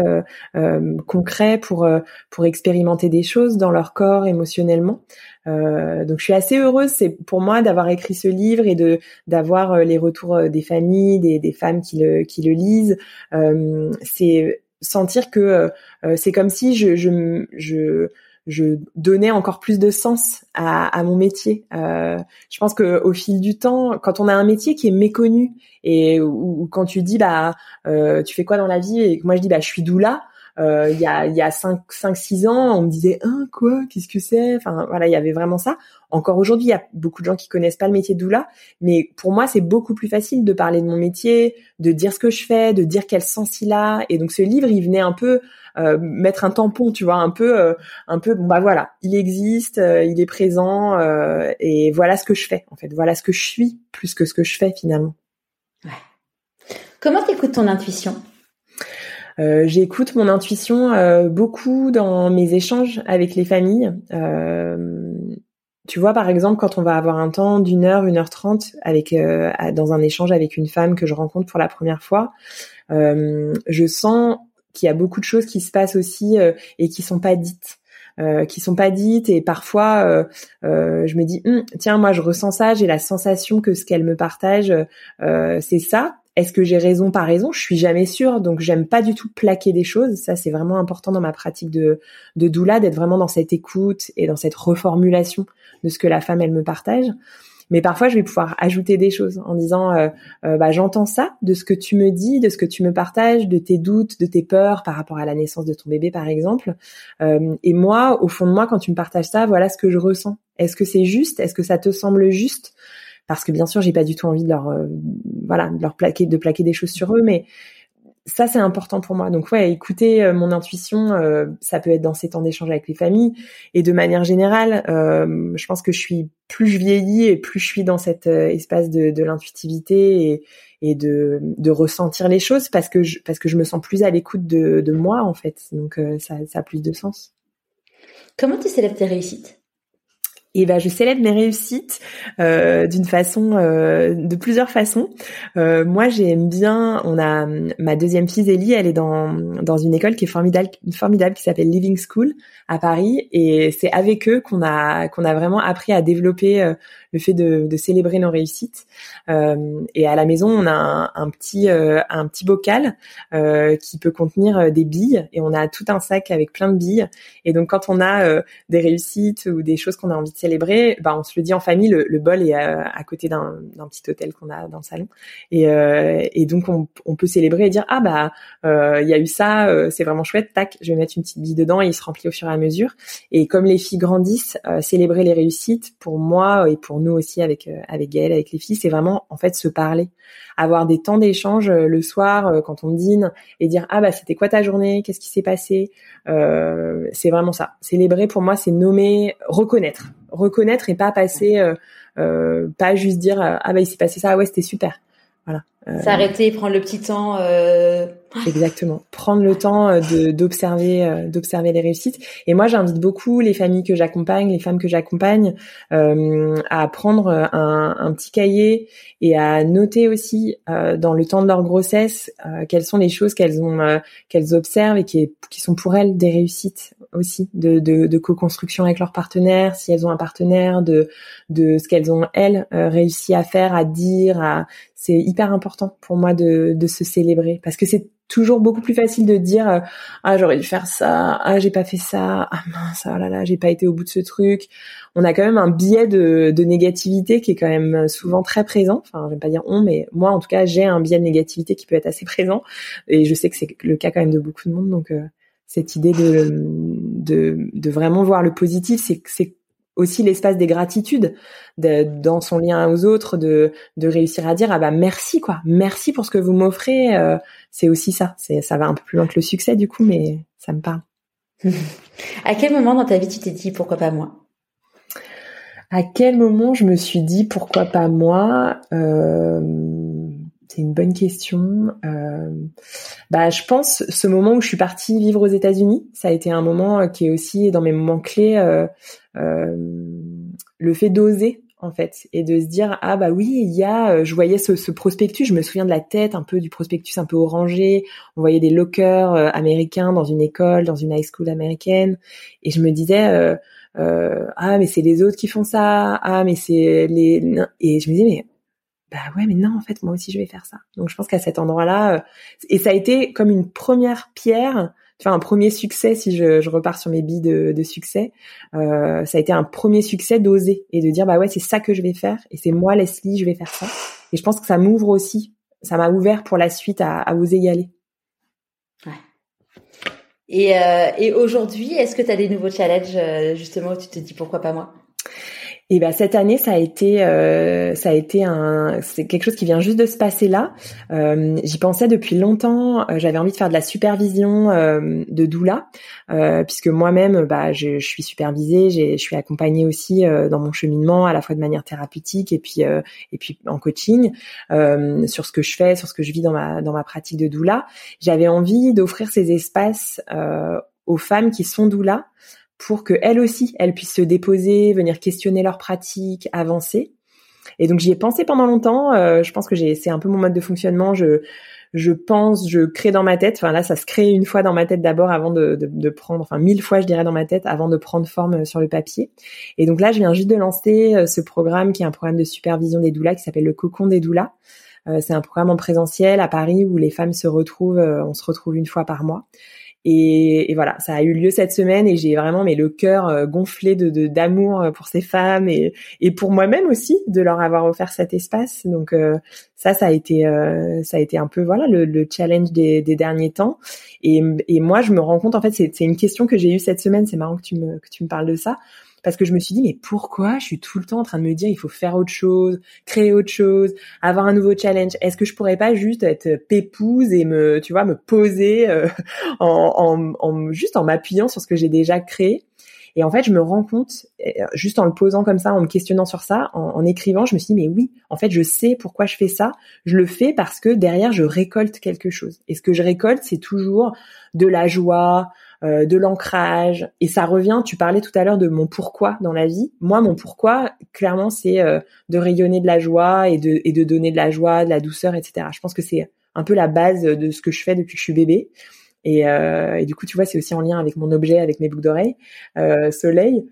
concrets pour pour expérimenter des choses dans leur corps émotionnellement. Euh, donc je suis assez heureuse, c'est pour moi d'avoir écrit ce livre et de d'avoir euh, les retours euh, des familles, des, des femmes qui le qui le lisent. c'est sentir que c'est comme si je je, je je donnais encore plus de sens à, à mon métier. Euh, je pense que au fil du temps, quand on a un métier qui est méconnu et ou, quand tu dis bah euh, tu fais quoi dans la vie et moi je dis bah je suis doula, euh, il y a il y a 5 5 6 ans, on me disait "Hein quoi? Qu'est-ce que c'est Enfin voilà, il y avait vraiment ça. Encore aujourd'hui, il y a beaucoup de gens qui connaissent pas le métier de doula, mais pour moi, c'est beaucoup plus facile de parler de mon métier, de dire ce que je fais, de dire quel sens il a. Et donc ce livre, il venait un peu euh, mettre un tampon, tu vois, un peu, euh, un peu. Bon bah voilà, il existe, il est présent, et voilà ce que je fais. En fait, voilà ce que je suis plus que ce que je fais finalement. Ouais. Comment t'écoutes ton intuition? Euh, j'écoute mon intuition euh, beaucoup dans mes échanges avec les familles. Euh, tu vois, par exemple, quand on va avoir un temps d'une heure, une heure trente avec dans un échange avec une femme que je rencontre pour la première fois, je sens qu'il y a beaucoup de choses qui se passent aussi et qui sont pas dites. Euh, qui sont pas dites et parfois euh, euh, je me dis hum, tiens moi je ressens ça j'ai la sensation que ce qu'elle me partage c'est ça est-ce que j'ai raison par raison? Je suis jamais sûre, donc j'aime pas du tout plaquer des choses. Ça, c'est vraiment important dans ma pratique de, de doula, d'être vraiment dans cette écoute et dans cette reformulation de ce que la femme, elle me partage. Mais parfois, je vais pouvoir ajouter des choses en disant, euh, euh, bah, j'entends ça de ce que tu me dis, de ce que tu me partages, de tes doutes, de tes peurs par rapport à la naissance de ton bébé, par exemple. Euh, et moi, au fond de moi, quand tu me partages ça, voilà ce que je ressens. Est-ce que c'est juste? Est-ce que ça te semble juste? Parce que bien sûr j'ai pas du tout envie de leur voilà de leur plaquer de plaquer des choses sur eux mais ça c'est important pour moi. Donc ouais écouter euh, mon intuition euh, ça peut être dans ces temps d'échange avec les familles. Et de manière générale je pense que je suis plus je vieillis et plus je suis dans cet espace de, l'intuitivité et, de, ressentir les choses parce que je, parce que je me sens plus à l'écoute de, de moi en fait. Donc ça, ça a plus de sens. Comment tu célèbres tes réussites? Et ben je célèbre mes réussites euh, d'une façon, euh, de plusieurs façons. Euh, moi, j'aime bien. On a ma deuxième fille Zélie, elle est dans dans une école qui est formidable, formidable qui s'appelle Living School à Paris, et c'est avec eux qu'on a qu'on a vraiment appris à développer euh, le fait de, de célébrer nos réussites. Euh, et à la maison, on a un, petit euh, un petit bocal qui peut contenir des billes, et on a tout un sac avec plein de billes. Et donc, quand on a des réussites ou des choses qu'on a envie de célébrer, bah on se le dit en famille. Le, le bol est à, à côté d'un petit hôtel qu'on a dans le salon, et, et donc on, on, peut célébrer et dire ah bah il y a eu ça, c'est vraiment chouette. Tac, je vais mettre une petite bille dedans et il se remplit au fur et à mesure. Et comme les filles grandissent, célébrer les réussites pour moi et pour nous aussi avec euh, avec Gaëlle, avec les filles, c'est vraiment en fait se parler, avoir des temps d'échange euh, le soir euh, quand on dîne et dire ah bah c'était quoi ta journée, qu'est-ce qui s'est passé, c'est vraiment ça. Célébrer pour moi c'est nommer, reconnaître, reconnaître et pas passer, pas juste dire ah bah il s'est passé ça, ouais c'était super. Voilà. S'arrêter, prendre le petit temps. Euh... Exactement. Prendre le temps euh, de d'observer euh, d'observer les réussites. Et moi, j'invite beaucoup les familles que j'accompagne, les femmes que j'accompagne, euh, à prendre un, un, petit cahier et à noter aussi euh, dans le temps de leur grossesse quelles sont les choses qu'elles ont qu'elles observent et qui, qui sont pour elles des réussites aussi de, de, de co-construction avec leur partenaire, si elles ont un partenaire, de de ce qu'elles ont elles réussi à faire, à dire, à c'est hyper important pour moi de, de se célébrer. Parce que c'est toujours beaucoup plus facile de dire euh, ah j'aurais dû faire ça ah j'ai pas fait ça ah mince oh là là j'ai pas été au bout de ce truc. On a quand même un biais de, de négativité qui est quand même souvent très présent. Enfin je vais pas dire on mais moi en tout cas j'ai un biais de négativité qui peut être assez présent. Et je sais que c'est le cas quand même de beaucoup de monde. Donc euh, cette idée de, de de vraiment voir le positif c'est c'est aussi l'espace des gratitudes de, dans son lien aux autres de, de réussir à dire ah bah merci quoi. Merci pour ce que vous m'offrez euh, c'est aussi ça. C'est ça va un peu plus loin que le succès du coup mais ça me parle. À quel moment dans ta vie tu t'es dit pourquoi pas moi? À quel moment je me suis dit pourquoi pas moi? Euh, c'est une bonne question. Euh, bah, je pense ce moment où je suis partie vivre aux États-Unis, ça a été un moment qui est aussi dans mes moments clés. Euh, euh, le fait d'oser en fait et de se dire ah bah oui il y a euh, je voyais ce, ce, prospectus je me souviens de la tête un peu du prospectus un peu orangé on voyait des lockers euh, américains dans une école dans une high school américaine et je me disais euh, ah mais c'est les autres qui font ça ah mais c'est les et je me disais mais bah ouais mais non en fait moi aussi je vais faire ça donc je pense qu'à cet endroit là et ça a été comme une première pierre un premier succès si je, je repars sur mes billes de, de succès. Euh, ça a été un premier succès d'oser et de dire bah ouais c'est ça que je vais faire et c'est moi Leslie je vais faire ça. Et je pense que ça m'ouvre aussi, ça m'a ouvert pour la suite à, à oser y aller. Ouais. Et, euh, et aujourd'hui, est-ce que tu as des nouveaux challenges euh, justement où tu te dis pourquoi pas moi? Et ben cette année, ça a été, euh, ça a été un, c'est quelque chose qui vient juste de se passer là. Euh, J'y pensais depuis longtemps. Euh, j'avais envie de faire de la supervision euh, de doula, euh, puisque moi-même, bah, je, je, suis supervisée, je suis accompagnée aussi euh, dans mon cheminement, à la fois de manière thérapeutique et puis et puis en coaching sur ce que je fais, sur ce que je vis dans ma dans ma pratique de doula. J'avais envie d'offrir ces espaces aux femmes qui sont doula pour que elles aussi, elles puissent se déposer, venir questionner leurs pratiques, avancer. Et donc j'y ai pensé pendant longtemps. Euh, je pense que j'ai, c'est un peu mon mode de fonctionnement. Je, je pense, je crée dans ma tête. Enfin là, ça se crée une fois dans ma tête d'abord avant de, de, de, prendre, enfin mille fois je dirais dans ma tête avant de prendre forme euh, sur le papier. Et donc là, je viens juste de lancer euh, ce programme qui est un programme de supervision des doulas qui s'appelle le Cocon des doulas. c'est un programme en présentiel à Paris où les femmes se retrouvent, on se retrouve une fois par mois. Et, et, voilà, ça a eu lieu cette semaine et j'ai vraiment mais le cœur euh, gonflé de d'amour euh, pour ces femmes et, et pour moi-même aussi de leur avoir offert cet espace. Donc euh, ça, ça a été ça a été un peu voilà le, le challenge des, des, derniers temps. Et, et moi, je me rends compte en fait, c'est une question que j'ai eue cette semaine. C'est marrant que tu me que tu me parles de ça parce que je me suis dit mais pourquoi je suis tout le temps en train de me dire il faut faire autre chose, créer autre chose, avoir un nouveau challenge? Est-ce que je pourrais pas juste être pépouse et me tu vois me poser euh, en, en, en, juste en m'appuyant sur ce que j'ai déjà créé? Et en fait, je me rends compte, euh, juste en le posant comme ça, en me questionnant sur ça, en, en, écrivant, je me suis dit, mais oui, en fait, je sais pourquoi je fais ça. Je le fais parce que derrière, je récolte quelque chose. Et ce que je récolte, c'est toujours de la joie, euh, de l'ancrage. Et ça revient, tu parlais tout à l'heure de mon pourquoi dans la vie. Moi, mon pourquoi, clairement, c'est euh, de rayonner de la joie et de, et de donner de la joie, de la douceur, etc. Je pense que c'est un peu la base de ce que je fais depuis que je suis bébé. Et, euh, et du coup, tu vois, c'est aussi en lien avec mon objet, avec mes boucles d'oreilles, soleil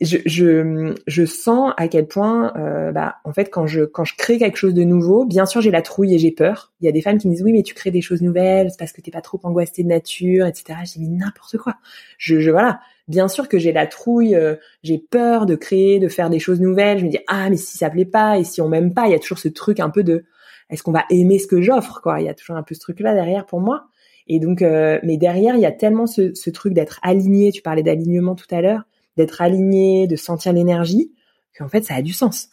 je, je, je, sens à quel point, euh, bah, en fait, quand je quand je crée quelque chose de nouveau, bien sûr, j'ai la trouille et j'ai peur. Il y a des femmes qui me disent oui, mais tu crées des choses nouvelles, c'est parce que t'es pas trop angoissée de nature, etc. J'ai mis n'importe quoi. Je, je voilà. Bien sûr que j'ai la trouille, euh, j'ai peur de créer, de faire des choses nouvelles. Je me dis ah mais si ça plaît pas et si on m'aime pas, il y a toujours ce truc un peu de est-ce qu'on va aimer ce que j'offre quoi? Il y a toujours un peu ce truc là derrière pour moi. Et donc, euh, mais derrière, il y a tellement ce, ce truc d'être aligné. Tu parlais d'alignement tout à l'heure d'être aligné, de sentir l'énergie, qu'en fait ça a du sens.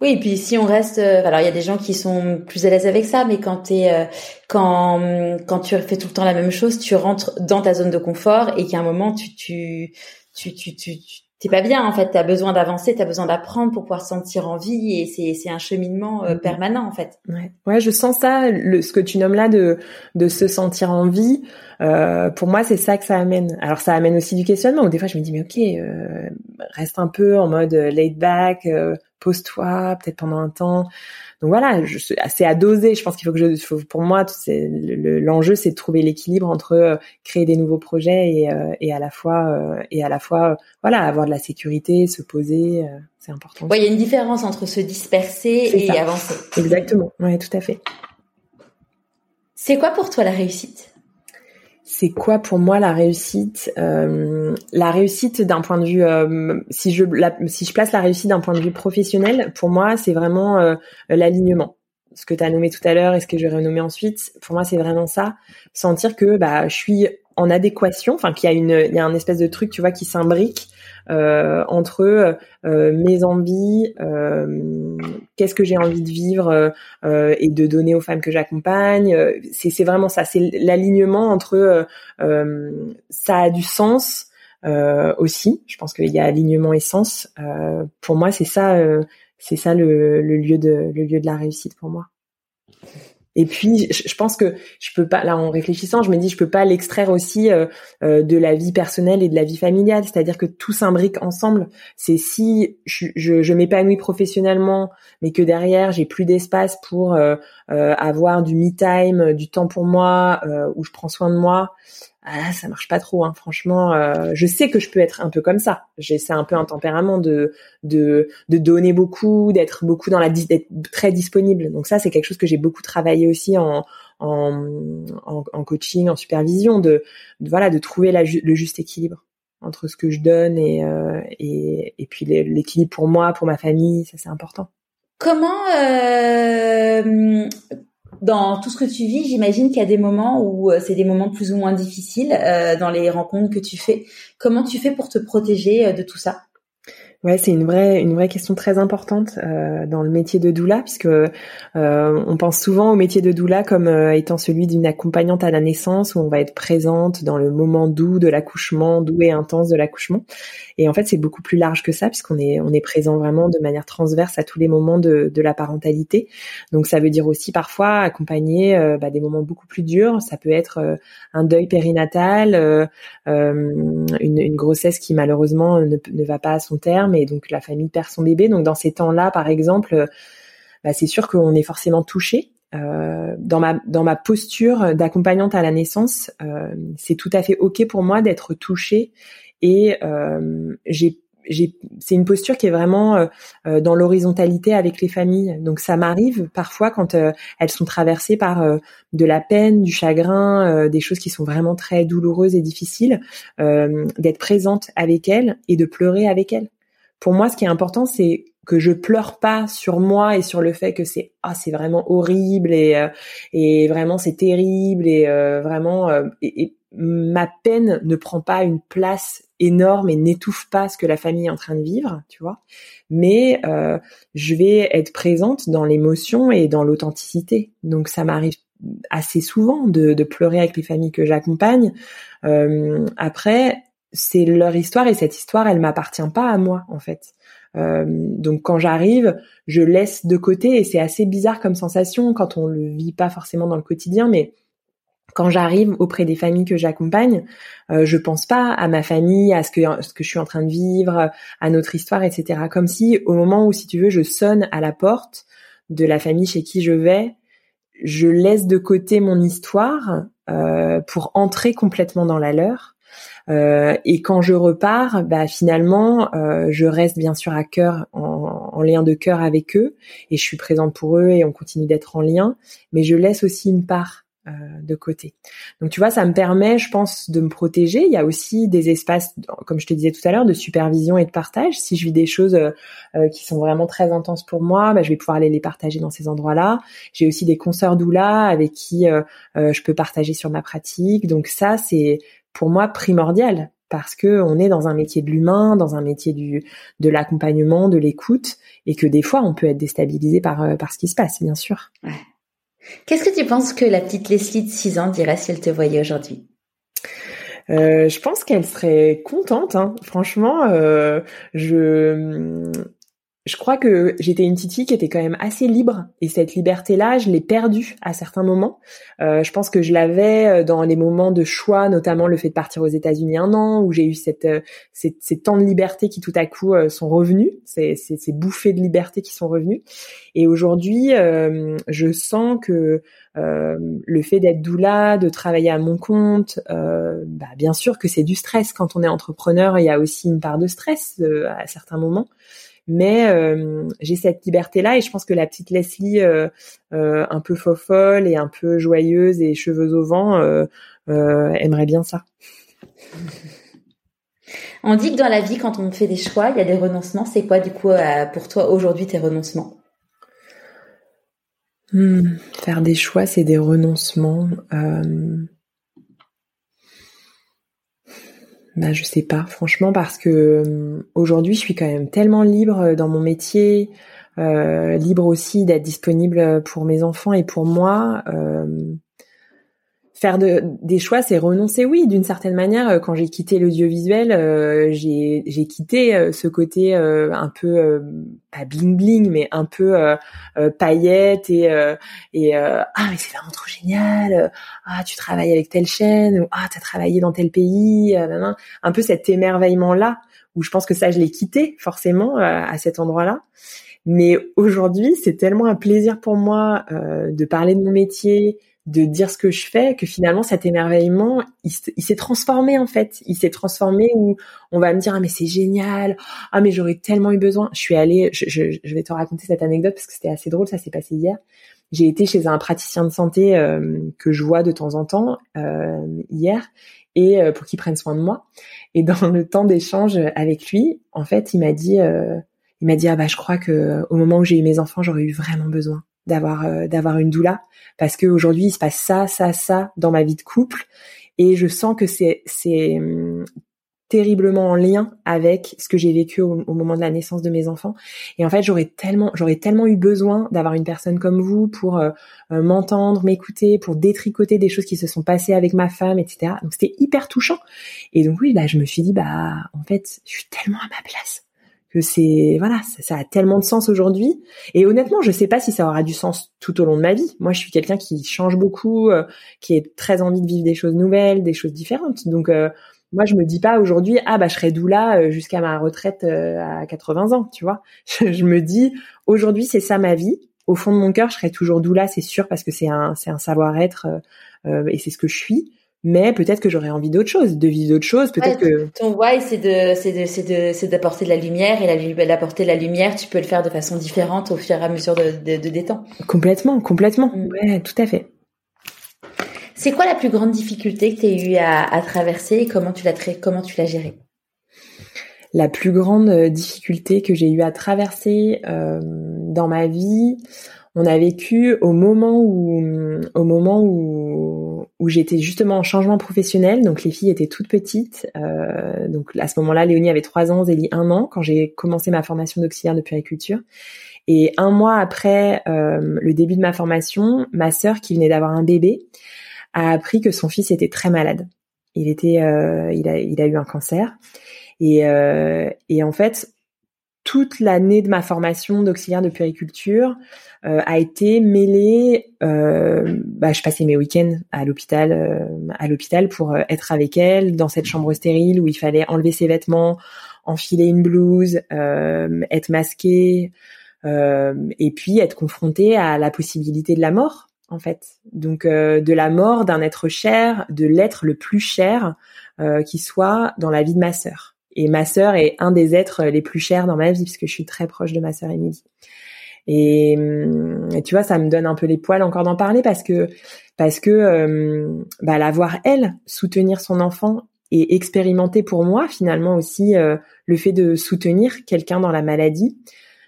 Oui, et puis si on reste, euh, alors il y a des gens qui sont plus à l'aise avec ça, mais quand euh, quand quand tu fais tout le temps la même chose, tu rentres dans ta zone de confort et qu'à un moment tu tu tu tu tu t'es pas bien en fait. T'as besoin d'avancer, t'as besoin d'apprendre pour pouvoir se sentir en vie et c'est c'est un cheminement euh, mm-hmm. permanent en fait. Ouais, ouais, je sens ça, le, ce que tu nommes là de de se sentir en vie. Euh, pour moi, c'est ça que ça amène. Alors, ça amène aussi du questionnement. Où des fois, je me dis, mais ok, euh, reste un peu en mode laid back, euh, pose-toi, peut-être pendant un temps. Donc voilà, c'est à doser. Je pense qu'il faut que je, pour moi, l'enjeu, c'est de trouver l'équilibre entre créer des nouveaux projets et, et à la fois et à la fois, voilà, avoir de la sécurité, se poser. c'est important. Ouais, il y a une différence entre se disperser et avancer. Exactement. Ouais, tout à fait. C'est quoi pour toi la réussite? C'est quoi pour moi la réussite euh, La réussite d'un point de vue, euh, si je si je place la réussite d'un point de vue professionnel, pour moi c'est vraiment euh, l'alignement. Ce que tu as nommé tout à l'heure et ce que je vais renommer ensuite, pour moi c'est vraiment ça. Sentir que bah je suis en adéquation, enfin qu'il y a une il y a un espèce de truc tu vois qui s'imbrique entre euh, mes envies, euh, qu'est-ce que j'ai envie de vivre et de donner aux femmes que j'accompagne. C'est vraiment ça, c'est l'alignement entre ça a du sens aussi. Je pense qu'il y a alignement et sens. pour moi, c'est ça, c'est ça le, le lieu de le lieu de la réussite pour moi. Et puis, je pense que je peux pas, là, en réfléchissant, je me dis, je peux pas l'extraire aussi euh, euh, de la vie personnelle et de la vie familiale. C'est-à-dire que tout s'imbrique ensemble. C'est si je, m'épanouis professionnellement, mais que derrière j'ai plus d'espace pour euh, avoir du me time, du temps pour moi, où je prends soin de moi ah ça marche pas trop hein. franchement euh, je sais que je peux être un peu comme ça. J'ai c'est un peu un tempérament de de de donner beaucoup d'être beaucoup dans la d'être très disponible. Donc ça c'est quelque chose que j'ai beaucoup travaillé aussi en en, en, coaching en supervision de, voilà de trouver le juste équilibre entre ce que je donne et euh, et, et puis l'équilibre pour moi pour ma famille ça c'est important comment euh, dans tout ce que tu vis, j'imagine qu'il y a des moments où euh, c'est des moments plus ou moins difficiles euh, dans les rencontres que tu fais. Comment tu fais pour te protéger de tout ça? Ouais, c'est une vraie une vraie question très importante euh, dans le métier de doula puisque euh, on pense souvent au métier de doula comme euh, étant celui d'une accompagnante à la naissance où on va être présente dans le moment doux de l'accouchement, doux et intense de l'accouchement. Et en fait, c'est beaucoup plus large que ça puisqu'on est on est présent vraiment de manière transverse à tous les moments de, de la parentalité. Donc ça veut dire aussi parfois accompagner bah, des moments beaucoup plus durs. Ça peut être un deuil périnatal, une, une, grossesse qui malheureusement ne, ne va pas à son terme et donc la famille perd son bébé. Donc dans ces temps-là, par exemple, bah, c'est sûr qu'on est forcément touché. Euh, dans ma dans ma posture d'accompagnante à la naissance, euh, c'est tout à fait ok pour moi d'être touchée et euh, j'ai c'est une posture qui est vraiment euh, euh, dans l'horizontalité avec les familles. Donc ça m'arrive parfois quand euh, elles sont traversées par de la peine, du chagrin, des choses qui sont vraiment très douloureuses et difficiles, d'être présente avec elles et de pleurer avec elles. Pour moi, ce qui est important, c'est que je pleure pas sur moi et sur le fait que c'est ah c'est vraiment horrible et et vraiment c'est terrible et vraiment et ma peine ne prend pas une place énorme et n'étouffe pas ce que la famille est en train de vivre, tu vois. Mais euh, je vais être présente dans l'émotion et dans l'authenticité. Donc ça m'arrive assez souvent de, pleurer avec les familles que j'accompagne. Euh, après, c'est leur histoire et cette histoire, elle m'appartient pas à moi en fait. Euh, donc quand j'arrive, je laisse de côté et c'est assez bizarre comme sensation quand on le vit pas forcément dans le quotidien, mais quand j'arrive auprès des familles que j'accompagne, euh, je pense pas à ma famille, à ce que ce que je suis en train de vivre, à notre histoire, etc. Comme si au moment où, si tu veux, je sonne à la porte de la famille chez qui je vais, je laisse de côté mon histoire euh, pour entrer complètement dans la leur. Euh, et quand je repars, bah finalement, euh, je reste bien sûr à cœur, en, en, lien de cœur avec eux, et je suis présente pour eux et on continue d'être en lien. Mais je laisse aussi une part euh, de côté. Donc tu vois, ça me permet, je pense, de me protéger. Il y a aussi des espaces, comme je te disais tout à l'heure, de supervision et de partage. Si je vis des choses euh, euh, qui sont vraiment très intenses pour moi, bah, je vais pouvoir aller les partager dans ces endroits-là. J'ai aussi des consoeurs doula avec qui je peux partager sur ma pratique. Donc ça, c'est pour moi primordial parce que on est dans un métier de l'humain, dans un métier du de l'accompagnement, de l'écoute, et que des fois on peut être déstabilisé par par ce qui se passe, bien sûr. Ouais. Qu'est-ce que tu penses que la petite Leslie de 6 ans dirait si elle te voyait aujourd'hui? Euh, je pense qu'elle serait contente. Hein. Franchement, euh, je je crois que j'étais une Titi qui était quand même assez libre et cette liberté-là, je l'ai perdue à certains moments. Euh, je pense que je l'avais euh, dans les moments de choix, notamment le fait de partir aux États-Unis un an, où j'ai eu cette, euh, ces, temps de liberté qui tout à coup euh, sont revenus, ces, ces, ces, bouffées de liberté qui sont revenus. Et aujourd'hui, euh, je sens que euh, le fait d'être doula, de travailler à mon compte, bah, bien sûr que c'est du stress. Quand on est entrepreneur, il y a aussi une part de stress à certains moments mais euh, j'ai cette liberté là et je pense que la petite Leslie euh, euh, un peu fofolle et un peu joyeuse et cheveux au vent aimerait bien ça. On dit que dans la vie, quand on fait des choix, il y a des renoncements. C'est quoi, du coup, pour toi aujourd'hui tes renoncements? Hmm, Faire des choix, c'est des renoncements. Bah je sais pas, franchement, parce que euh, aujourd'hui je suis quand même tellement libre euh, dans mon métier, euh, libre aussi d'être disponible pour mes enfants et pour moi. Faire de, des choix, c'est renoncer, oui, d'une certaine manière. Euh, quand j'ai quitté l'audiovisuel, euh, j'ai, quitté euh, ce côté un peu pas bling bling, mais un peu paillette et et ah mais c'est vraiment trop génial. ah tu travailles avec telle chaîne ou ah t'as travaillé dans tel pays. un peu cet émerveillement là où je pense que ça je l'ai quitté forcément à cet endroit-là. Mais aujourd'hui, c'est tellement un plaisir pour moi de parler de mon métier, de dire ce que je fais que finalement cet émerveillement il, s'est transformé en fait. Il s'est transformé où on va me dire ah mais c'est génial! Ah mais j'aurais tellement eu besoin! Je suis allée je, je, vais te raconter cette anecdote parce que c'était assez drôle ça s'est passé hier. J'ai été chez un praticien de santé euh, que je vois de temps en temps euh, hier et euh, pour qu'il prenne soin de moi. Et dans le temps d'échange avec lui en fait il m'a dit il m'a dit ah bah je crois que au moment où j'ai eu mes enfants j'aurais eu vraiment besoin d'avoir euh, d'avoir une doula. Parce que aujourd'hui il se passe ça ça ça dans ma vie de couple. Et je sens que c'est c'est hum, terriblement en lien avec ce que j'ai vécu au, moment de la naissance de mes enfants. Et en fait j'aurais tellement j'aurais tellement eu besoin d'avoir une personne comme vous pour euh, euh, m'entendre m'écouter pour détricoter des choses qui se sont passées avec ma femme etc donc c'était hyper touchant. Et donc oui là je me suis dit bah en fait je suis tellement à ma place que c'est voilà, ça, a tellement de sens aujourd'hui. Et honnêtement, je sais pas si ça aura du sens tout au long de ma vie. Moi, je suis quelqu'un qui change beaucoup, euh, qui est très envie de vivre des choses nouvelles, des choses différentes. Donc euh, moi, je me dis pas aujourd'hui, ah bah je serai doula euh, jusqu'à ma retraite à 80 ans, tu vois. Je, me dis aujourd'hui, c'est ça ma vie. Au fond de mon cœur, je serai toujours doula, c'est sûr, parce que c'est un c'est un savoir-être et c'est ce que je suis mais peut-être que j'aurais envie d'autre chose, de vivre d'autres choses. Peut-être que ton why c'est de c'est de c'est de c'est d'apporter de la lumière et la d'apporter de la lumière, tu peux le faire de façon différente au fur et à mesure de de, de des temps. Complètement, complètement. Mm. Ouais, tout à fait. C'est quoi la plus grande difficulté que tu as eu à, à, traverser et comment tu l'as comment tu l'as gérée? La plus grande euh, difficulté que j'ai eu à traverser euh, dans ma vie, on a vécu au moment où au moment où où j'étais justement en changement professionnel. Donc les filles étaient toutes petites. Euh, donc à ce moment-là, Léonie avait trois ans, Zélie un an quand j'ai commencé ma formation d'auxiliaire de puériculture. Et un mois après euh, le début de ma formation, ma sœur qui venait d'avoir un bébé a appris que son fils était très malade. Il était, euh, il a, il a eu un cancer. Et, et en fait, toute l'année de ma formation d'auxiliaire de puriculture euh, a été mêlée. Euh, bah, je passais mes week-ends à l'hôpital, euh, à l'hôpital pour être avec elle dans cette chambre stérile où il fallait enlever ses vêtements, enfiler une blouse, être masqué, et puis être confronté à la possibilité de la mort en fait. Donc de la mort d'un être cher, de l'être le plus cher qui soit dans la vie de ma sœur. Et ma sœur est un des êtres les plus chers dans ma vie puisque je suis très proche de ma sœur Émilie. Et, hum, et, tu vois, ça me donne un peu les poils encore d'en parler parce que parce que euh, bah, la voir elle soutenir son enfant et expérimenter pour moi finalement aussi euh, le fait de soutenir quelqu'un dans la maladie.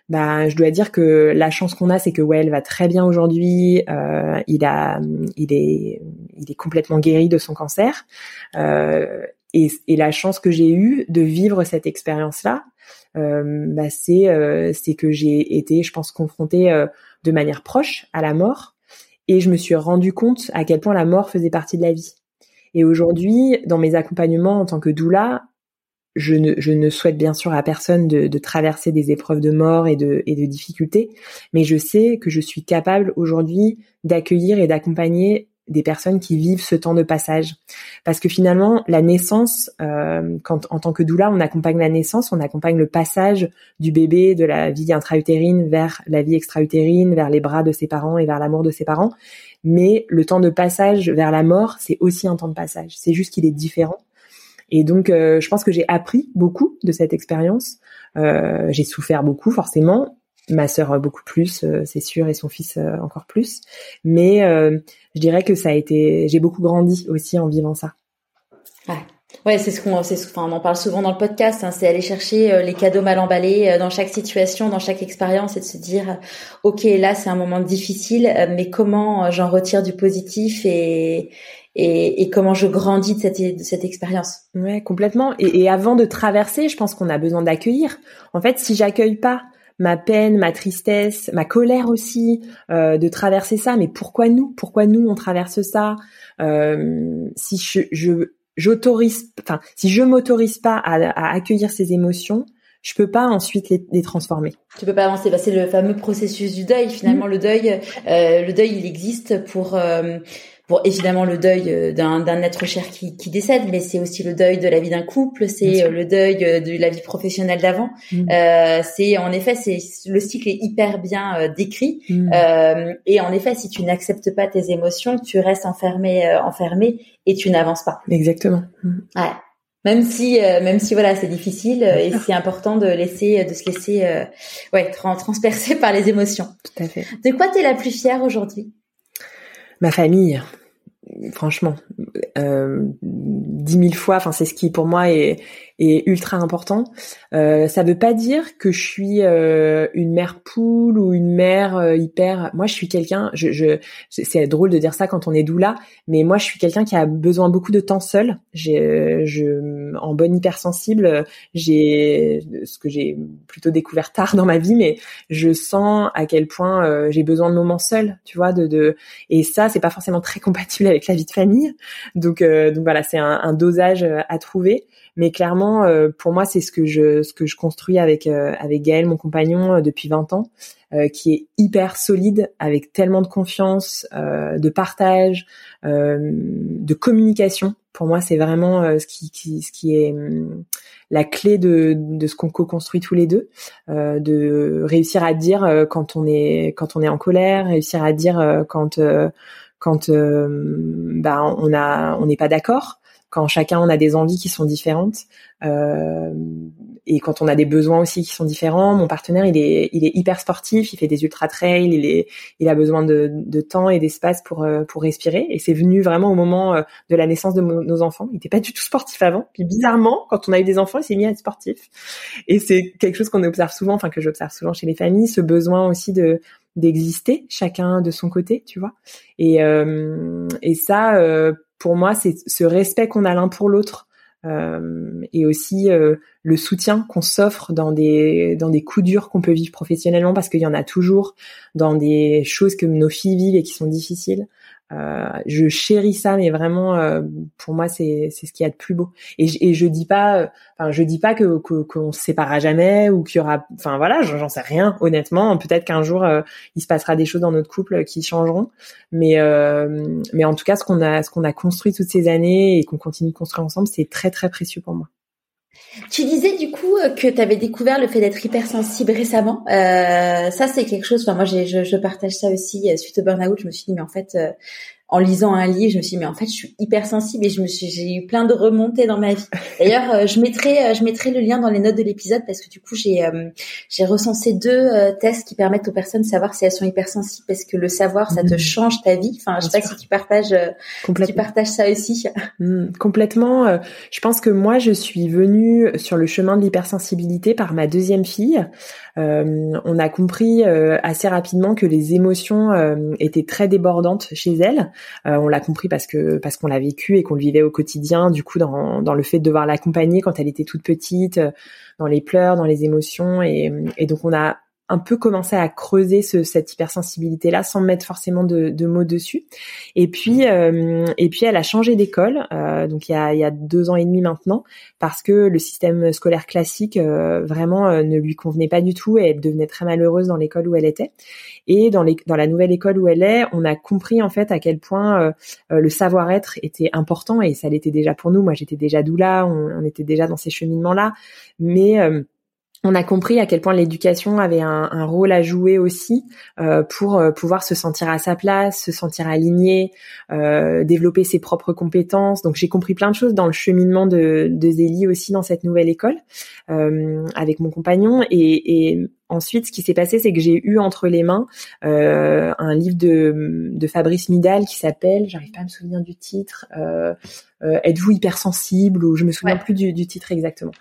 Bah, je dois dire que la chance qu'on a, c'est que ouais, elle va très bien aujourd'hui. Euh, il a, il est, il est complètement guéri de son cancer. Euh, et, et la chance que j'ai eue de vivre cette expérience-là, euh, bah c'est euh, c'est que j'ai été, je pense, confrontée euh, de manière proche à la mort, et je me suis rendu compte à quel point la mort faisait partie de la vie. Et aujourd'hui, dans mes accompagnements en tant que doula, je ne, je ne souhaite bien sûr à personne de, de traverser des épreuves de mort et de, et de difficultés, mais je sais que je suis capable aujourd'hui d'accueillir et d'accompagner des personnes qui vivent ce temps de passage. Parce que finalement, la naissance, euh, quand en tant que doula, on accompagne la naissance, on accompagne le passage du bébé de la vie intra-utérine vers la vie extra-utérine, vers les bras de ses parents et vers l'amour de ses parents. Mais le temps de passage vers la mort, c'est aussi un temps de passage. C'est juste qu'il est différent. Et donc, euh, je pense que j'ai appris beaucoup de cette expérience. Euh, j'ai souffert beaucoup, forcément, ma sœur euh, beaucoup plus, euh, c'est sûr, et son fils euh, encore plus. Mais je dirais que ça a été, j'ai beaucoup grandi aussi en vivant ça. Ouais. Ouais, c'est ce qu'on, c'est ce, enfin, on en parle souvent dans le podcast. Hein, c'est aller chercher les cadeaux mal emballés dans chaque situation, dans chaque expérience, et de se dire, ok, là c'est un moment difficile, mais comment j'en retire du positif et et, et, comment je grandis de cette, de cette expérience? Ouais, complètement. Et, et, avant de traverser, je pense qu'on a besoin d'accueillir. En fait, si j'accueille pas ma peine, ma tristesse, ma colère aussi, euh, de traverser ça. Mais pourquoi nous? Pourquoi nous on traverse ça? Euh, Si je, je j'autorise, enfin, si je m'autorise pas à, à, accueillir ces émotions, je peux pas ensuite les, les transformer. Tu peux pas avancer. Bah, c'est le fameux processus du deuil. Finalement, mmh. le deuil, euh, le deuil, il existe pour euh, pour évidemment le deuil euh, d'un, d'un être cher qui, qui décède, mais c'est aussi le deuil de la vie d'un couple, c'est euh, le deuil euh, de la vie professionnelle d'avant. Mm. Euh, c'est en effet, c'est le cycle est hyper bien décrit. Mm. Euh, et en effet, si tu n'acceptes pas tes émotions, tu restes enfermé, enfermé et tu n'avances pas. Exactement. Mm. Ouais. Même si, même si voilà, c'est difficile et c'est important de laisser, de se laisser, ouais, transpercer par les émotions. Tout à fait. De quoi t'es la plus fière aujourd'hui? Ma famille franchement, euh, dix mille fois. Enfin, c'est ce qui pour moi est, est ultra important. Euh, ça veut pas dire que je suis euh, une mère poule ou une mère euh, hyper. Moi, je suis quelqu'un. Je, je c'est drôle de dire ça quand on est doula, mais moi, je suis quelqu'un qui a besoin beaucoup de temps seul. J'ai, je, en bonne hypersensible, j'ai ce que j'ai plutôt découvert tard dans ma vie, mais je sens à quel point euh, j'ai besoin de moments seuls, tu vois, de, de et ça, c'est pas forcément très compatible avec la vie de famille. Donc, euh, donc voilà, c'est un, un dosage à trouver. Mais clairement, euh, pour moi, c'est ce que je ce que je construis avec euh, avec Gaël, mon compagnon, euh, depuis 20 ans, qui est hyper solide, avec tellement de confiance, de partage, de communication. Pour moi, c'est vraiment ce qui, ce qui est hum, la clé de, de ce qu'on co-construit tous les deux, de réussir à dire quand on est quand on est en colère, réussir à dire quand quand bah on a on n'est pas d'accord, quand chacun on a des envies qui sont différentes euh, et quand on a des besoins aussi qui sont différents. Mon partenaire, il est, il est hyper sportif, il fait des ultra trails, il est, il a besoin de, de temps et d'espace pour euh, pour respirer. Et c'est venu vraiment au moment euh, de la naissance de nos enfants. Il n'était pas du tout sportif avant, puis bizarrement, quand on a eu des enfants, il s'est mis à être sportif. Et c'est quelque chose qu'on observe souvent, enfin que j'observe souvent chez les familles, ce besoin aussi de d'exister chacun de son côté, tu vois. Et euh, et ça euh, pour moi, c'est ce respect qu'on a l'un pour l'autre euh, et aussi euh, le soutien qu'on s'offre dans des dans des coups durs qu'on peut vivre professionnellement parce qu'il y en a toujours dans des choses que nos filles vivent et qui sont difficiles. Euh, je chéris ça, mais vraiment, euh, pour moi, c'est c'est ce qu'il y a de plus beau. Et, je, et je dis pas, enfin, je dis pas que qu'on se séparera jamais ou qu'il y aura, enfin voilà, j'en sais rien, honnêtement. Peut-être qu'un jour, euh, il se passera des choses dans notre couple qui changeront, mais mais en tout cas, ce qu'on a ce qu'on a construit toutes ces années et qu'on continue de construire ensemble, c'est très très précieux pour moi. Tu disais du coup que tu avais découvert le fait d'être hypersensible récemment. Euh, ça c'est quelque chose. Enfin moi je, je, partage ça aussi suite au burn-out. Je me suis dit mais en fait euh, en lisant un livre, je me suis dit mais en fait je suis hypersensible et je me suis j'ai eu plein de remontées dans ma vie. D'ailleurs, euh, je mettrai euh, je mettrai le lien dans les notes de l'épisode parce que du coup j'ai euh, j'ai recensé deux tests qui permettent aux personnes de savoir si elles sont hypersensibles parce que le savoir ça te mmh. change ta vie. Enfin, je sais pas si tu partages tu partages ça aussi. Mmh, complètement. Je pense que moi je suis venue sur le chemin de l'hypersensibilité par ma deuxième fille. On a compris assez rapidement que les émotions étaient très débordantes chez elle euh, on l'a compris parce que parce qu'on l'a vécu et qu'on le vivait au quotidien. Du coup, dans, dans le fait de devoir l'accompagner quand elle était toute petite, euh, dans les pleurs, dans les émotions, et, et donc on a un peu commencé à creuser ce, cette hypersensibilité là sans mettre forcément de, de mots dessus. Et puis euh, et puis elle a changé d'école euh, donc il y a, il y a deux ans et demi maintenant parce que le système scolaire classique euh, vraiment ne lui convenait pas du tout et elle devenait très malheureuse dans l'école où elle était. Et dans les dans la nouvelle école où elle est on a compris en fait à quel point le savoir-être était important et ça l'était déjà pour nous. Moi j'étais déjà doula on, on était déjà dans ces cheminements là mais on a compris à quel point l'éducation avait un, rôle à jouer aussi euh, pour euh, pouvoir se sentir à sa place, se sentir aligné, euh, développer ses propres compétences. Donc j'ai compris plein de choses dans le cheminement de, de Zélie aussi dans cette nouvelle école avec mon compagnon. Et, ensuite, ce qui s'est passé, c'est que j'ai eu entre les mains un livre de, de Fabrice Midal qui s'appelle, j'arrive pas à me souvenir du titre. Êtes-vous hypersensible ou je me souviens plus du, du titre exactement.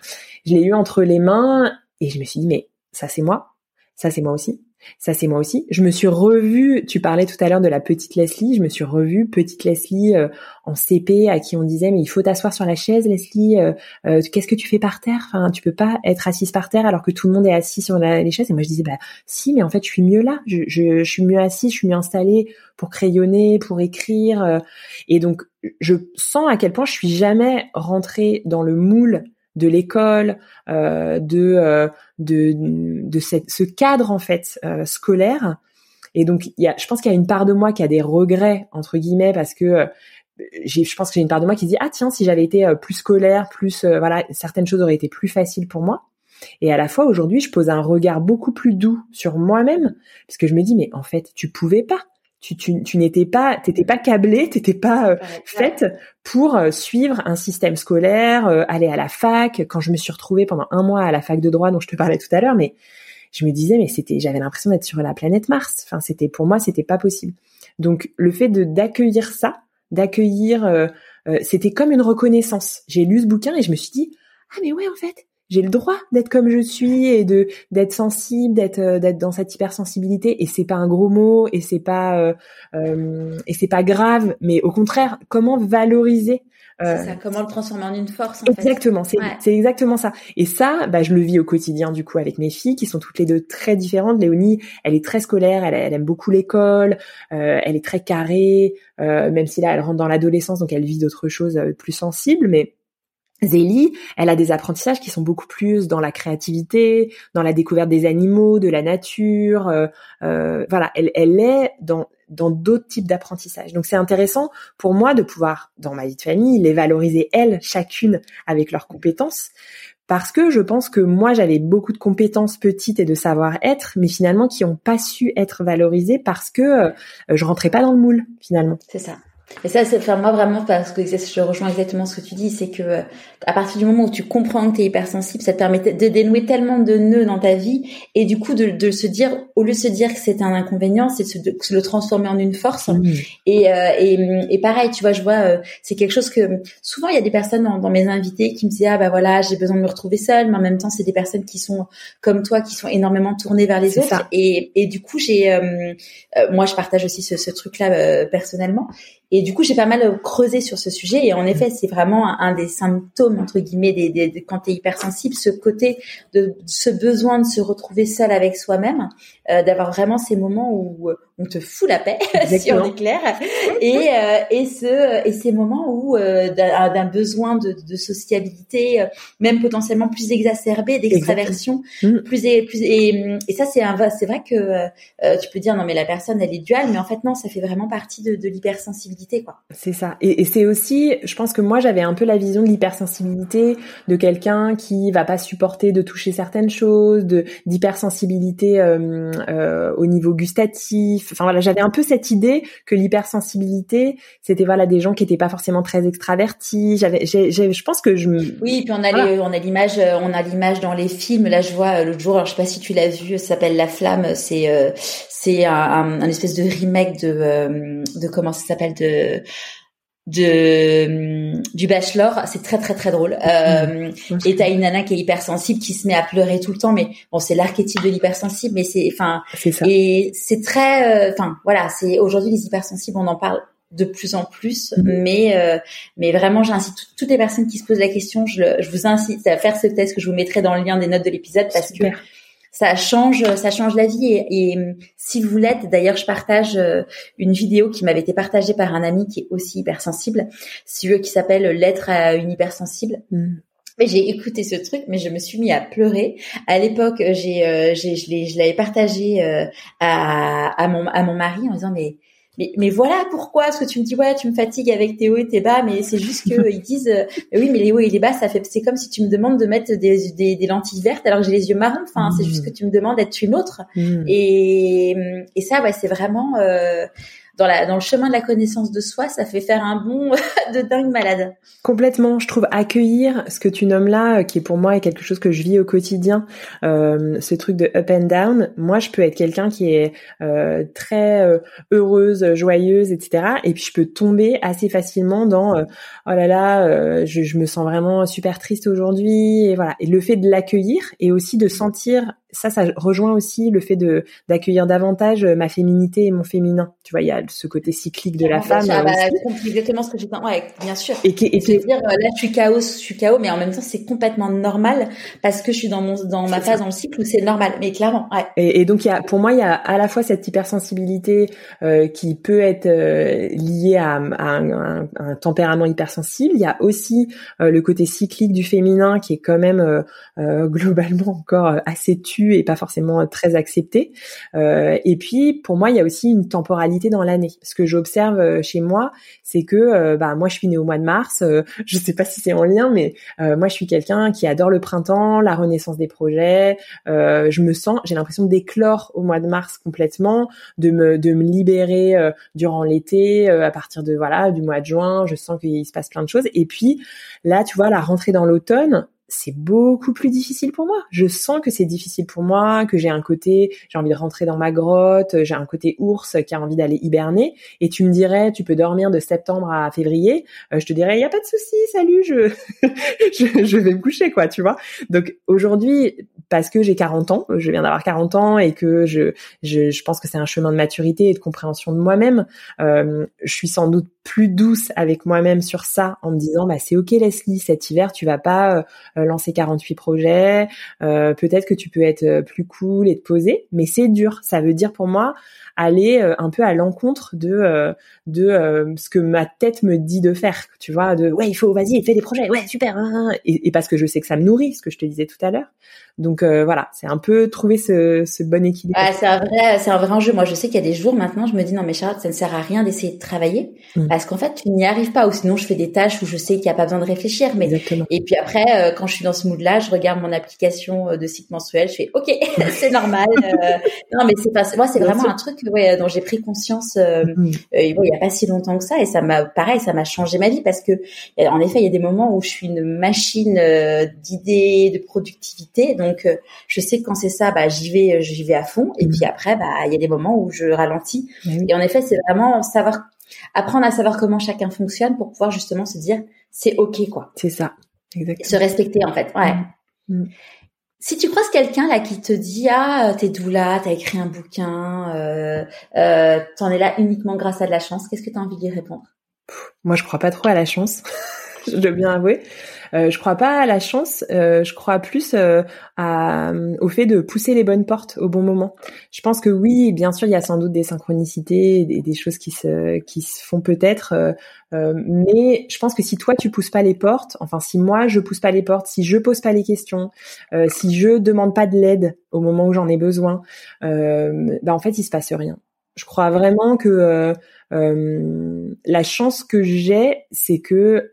Je l'ai eu entre les mains et je me suis dit, mais ça c'est moi, ça c'est moi aussi, ça c'est moi aussi. Je me suis revue, tu parlais tout à l'heure de la petite Leslie, je me suis revue petite Leslie euh, en CP à qui on disait mais il faut t'asseoir sur la chaise Leslie, euh, euh, qu'est-ce que tu fais par terre? Enfin tu peux pas être assise par terre alors que tout le monde est assis sur la, les chaises. Et moi je disais bah si mais en fait je suis mieux là, je, je, je suis mieux assise, je suis mieux installée pour crayonner, pour écrire. et donc je sens à quel point je suis jamais rentrée dans le moule de l'école, euh, de, euh, de de cette, ce cadre en fait euh, scolaire. Et donc, il y a, je pense qu'il y a une part de moi qui a des regrets entre guillemets parce que j'ai, je pense que j'ai une part de moi qui dit ah tiens si j'avais été plus scolaire, plus voilà certaines choses auraient été plus faciles pour moi. Et à la fois aujourd'hui, je pose un regard beaucoup plus doux sur moi-même parce que je me dis mais en fait tu pouvais pas tu, tu, tu n'étais pas, t'étais pas câblée, t'étais pas euh, faite pour euh, suivre un système scolaire, euh, aller à la fac. Quand je me suis retrouvée pendant un mois à la fac de droit dont je te parlais tout à l'heure, mais je me disais mais c'était, j'avais l'impression d'être sur la planète Mars. Enfin, c'était pour moi, c'était pas possible. Donc le fait de d'accueillir ça, d'accueillir, c'était comme une reconnaissance. J'ai lu ce bouquin et je me suis dit ah mais ouais en fait j'ai le droit d'être comme je suis et de d'être sensible, d'être euh, d'être dans cette hypersensibilité. Et c'est pas un gros mot et c'est pas euh, euh, et c'est pas grave, mais au contraire, comment valoriser euh, ça, comment le transformer en une force en Exactement, c'est c'est exactement ça. Et ça, bah, je le vis au quotidien du coup avec mes filles qui sont toutes les deux très différentes. Léonie, elle est très scolaire, elle, elle aime beaucoup l'école, euh, elle est très carrée, euh, même si là elle rentre dans l'adolescence, donc elle vit d'autres choses plus sensibles, mais Zélie, elle a des apprentissages qui sont beaucoup plus dans la créativité, dans la découverte des animaux, de la nature. Euh, euh, voilà, elle, elle est dans dans d'autres types d'apprentissage. Donc c'est intéressant pour moi de pouvoir, dans ma vie de famille, les valoriser elles, chacune avec leurs compétences, parce que je pense que moi j'avais beaucoup de compétences petites et de savoir-être, mais finalement qui n'ont pas su être valorisées parce que euh, je rentrais pas dans le moule finalement. C'est ça. Et ça, c'est faire moi vraiment parce que je rejoins exactement ce que tu dis, c'est que à partir du moment où tu comprends que tu es hypersensible, ça te permet de dénouer tellement de nœuds dans ta vie et du coup de, de se dire, au lieu de se dire que c'est un inconvénient, c'est de, se le transformer en une force. Et, euh, et, et pareil, tu vois, je vois, euh, c'est quelque chose que souvent il y a des personnes dans, dans, mes invités qui me disent ah bah voilà, j'ai besoin de me retrouver seule, mais en même temps c'est des personnes qui sont comme toi, qui sont énormément tournées vers les autres. Et, et du coup j'ai, euh, moi je partage aussi ce, ce truc-là personnellement. Et du coup, j'ai pas mal creusé sur ce sujet. Et en effet, c'est vraiment un, des symptômes, entre guillemets, des, des, quand tu es hypersensible, ce côté de ce besoin de se retrouver seul avec soi-même, euh, d'avoir vraiment ces moments où, on te fout la paix si on est clair. Et euh, et ce et ces moments où euh, d'un besoin de, de sociabilité euh, même potentiellement plus exacerbé d'extraversion mm. plus et plus et, et ça c'est un c'est vrai que euh, tu peux dire non mais la personne elle est duale mais en fait non ça fait vraiment partie de, de l'hypersensibilité quoi. C'est ça. Et, et c'est aussi je pense que moi j'avais un peu la vision de l'hypersensibilité de quelqu'un qui va pas supporter de toucher certaines choses de d'hypersensibilité au niveau gustatif Enfin voilà, j'avais un peu cette idée que l'hypersensibilité, c'était voilà des gens qui étaient pas forcément très extravertis. J'avais, je pense que je. Oui, puis on a on a l'image, euh, on a l'image dans les films. Là, je vois euh, l'autre jour, alors je sais pas si tu l'as vu, ça s'appelle La Flamme. C'est euh, c'est un, un, espèce de remake de de comment ça s'appelle de de du bachelor c'est très très très drôle euh, mmh. et t'as une nana qui est hypersensible qui se met à pleurer tout le temps mais bon c'est l'archétype de l'hypersensible mais c'est enfin et c'est très euh, enfin voilà c'est aujourd'hui les hypersensibles on en parle de plus en plus mmh. mais euh, mais vraiment j'incite toutes les personnes qui se posent la question je, le, je vous incite à faire ce test que je vous mettrai dans le lien des notes de l'épisode parce que ça change, ça change la vie. Et, si vous l'êtes, d'ailleurs, je partage euh, une vidéo qui m'avait été partagée par un ami qui est aussi hypersensible, celui qui s'appelle L'être à une hypersensible. Mm. Mais j'ai écouté ce truc, mais je me suis mis à pleurer. À l'époque, j'ai, euh, j'ai, je l'avais partagé euh, à, à mon à mon mari en disant mais mais, mais voilà pourquoi parce que tu me dis ouais tu me fatigues avec tes hauts et tes bas mais c'est juste que ils disent euh, oui mais les hauts et les bas ça fait c'est comme si tu me demandes de mettre des, des, des lentilles vertes alors que j'ai les yeux marrons enfin c'est juste mmh. que tu me demandes d'être une autre mmh. et et ça ouais c'est vraiment euh, dans, la, dans le chemin de la connaissance de soi, ça fait faire un bond de dingue malade. Complètement. Je trouve accueillir ce que tu nommes là, euh, qui pour moi est quelque chose que je vis au quotidien, euh, ce truc de up and down. Moi, je peux être quelqu'un qui est euh, très euh, heureuse, joyeuse, etc. Et puis je peux tomber assez facilement dans oh là là, je, je, me sens vraiment super triste aujourd'hui. Et voilà. Et le fait de l'accueillir et aussi de sentir ça, ça rejoint aussi le fait de d'accueillir davantage ma féminité et mon féminin. Tu vois, il y a ce côté cyclique de la femme. Ah, bah, exactement ce que j'ai Ouais, bien sûr. Et, qui, et, dire, euh, là, je suis chaos, je suis chaos, mais en même temps, c'est complètement normal parce que je suis dans mon dans ma phase dans le cycle où c'est normal. Mais clairement, ouais. Et, et, donc, il y a, pour moi, il y a à la fois cette hypersensibilité euh, qui peut être euh, liée à, à, un, un, tempérament hypersensible. Il y a aussi euh, le côté cyclique du féminin qui est quand même euh, globalement encore assez tu et pas forcément très accepté. et puis, pour moi, il y a aussi une temporalité dans l'année. Ce que j'observe euh, chez moi, c'est que euh, bah moi je suis née au mois de mars. Euh, je sais pas si c'est en lien, mais moi je suis quelqu'un qui adore le printemps, la renaissance des projets. je me sens, j'ai l'impression d'éclore au mois de mars complètement, de me de me libérer durant l'été, à partir de voilà du mois de juin. Je sens qu'il se passe plein de choses. Et puis là, tu vois, la rentrée dans l'automne, c'est beaucoup plus difficile pour moi. Je sens que c'est difficile pour moi, que j'ai un côté, j'ai envie de rentrer dans ma grotte, j'ai un côté ours qui a envie d'aller hiberner. Et tu me dirais, tu peux dormir de septembre à février. Euh, je te dirais, il y a pas de souci, salut, je, je, je vais me coucher, quoi, tu vois. Donc aujourd'hui, parce que j'ai 40 ans, je viens d'avoir 40 ans et que je, je, je pense que c'est un chemin de maturité et de compréhension de moi-même. Euh, je suis sans doute plus douce avec moi-même sur ça en me disant bah c'est ok Leslie cet hiver tu vas pas euh, lancer 48 projets euh, peut-être que tu peux être euh, plus cool et te poser mais c'est dur ça veut dire pour moi aller un peu à l'encontre de de ce que ma tête me dit de faire tu vois de ouais il faut vas-y fais des projets ouais super hein, hein, hein. et, et parce que je sais que ça me nourrit ce que je te disais tout à l'heure donc euh, voilà, c'est un peu trouver ce, ce bon équilibre. Ah, c'est un vrai, c'est un vrai enjeu. Moi, je sais qu'il y a des jours maintenant, je me dis non mais Charlotte, ça ne sert à rien d'essayer de travailler mm. parce qu'en fait, tu n'y arrives pas. Ou sinon, je fais des tâches où je sais qu'il n'y a pas besoin de réfléchir. Mais et puis après, euh, quand je suis dans ce mood-là, je regarde mon application euh, de cycle mensuel, je fais ok, c'est normal. non mais c'est pas, moi c'est vraiment un truc ouais, dont j'ai pris conscience. Mm. il n'y a pas si longtemps que ça et ça m'a, pareil, ça m'a changé ma vie parce que en effet, il y a des moments où je suis une machine d'idées, de productivité. Donc, euh, je sais que quand c'est ça, bah, j'y vais, j'y vais à fond. Et puis mhm. après, bah, il y a des moments où je ralentis. Et en effet, c'est vraiment savoir, apprendre à savoir comment chacun fonctionne pour pouvoir justement se dire, c'est ok, quoi. C'est ça. Exactement. Se respecter, en fait. Ouais. Mhm. Mhm. Si tu croises quelqu'un là qui te dit ah t'es d'où là, t'as écrit un bouquin, euh, euh, t'en es là uniquement grâce à de la chance, qu'est-ce que t'as envie de lui répondre? Moi je crois pas trop à la chance. je dois bien avouer. Euh, je crois pas à la chance, euh, je crois plus euh, à, au fait de pousser les bonnes portes au bon moment. Je pense que oui, bien sûr, il y a sans doute des synchronicités, des, des choses qui se qui se font peut-être, euh, mais je pense que si toi tu pousses pas les portes, enfin si moi je pousse pas les portes, si je pose pas les questions, si je demande pas de l'aide au moment où j'en ai besoin, bah en fait il se passe rien. Je crois vraiment que la chance que j'ai, c'est que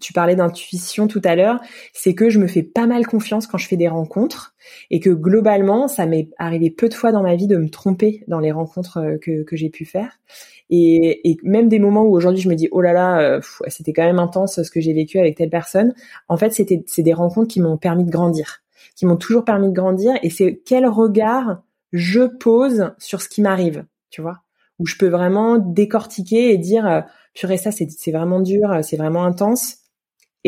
tu parlais d'intuition tout à l'heure, c'est que je me fais pas mal confiance quand je fais des rencontres et que globalement, ça m'est arrivé peu de fois dans ma vie de me tromper dans les rencontres euh, que, que j'ai pu faire. Et, et, même des moments où aujourd'hui je me dis oh là là, euh, c'était quand même intense ce que j'ai vécu avec telle personne. En fait, c'était c'est des rencontres qui m'ont permis de grandir, qui m'ont toujours permis de grandir. Et c'est quel regard je pose sur ce qui m'arrive, tu vois, où je peux vraiment décortiquer et dire euh, purée ça c'est c'est vraiment dur, c'est vraiment intense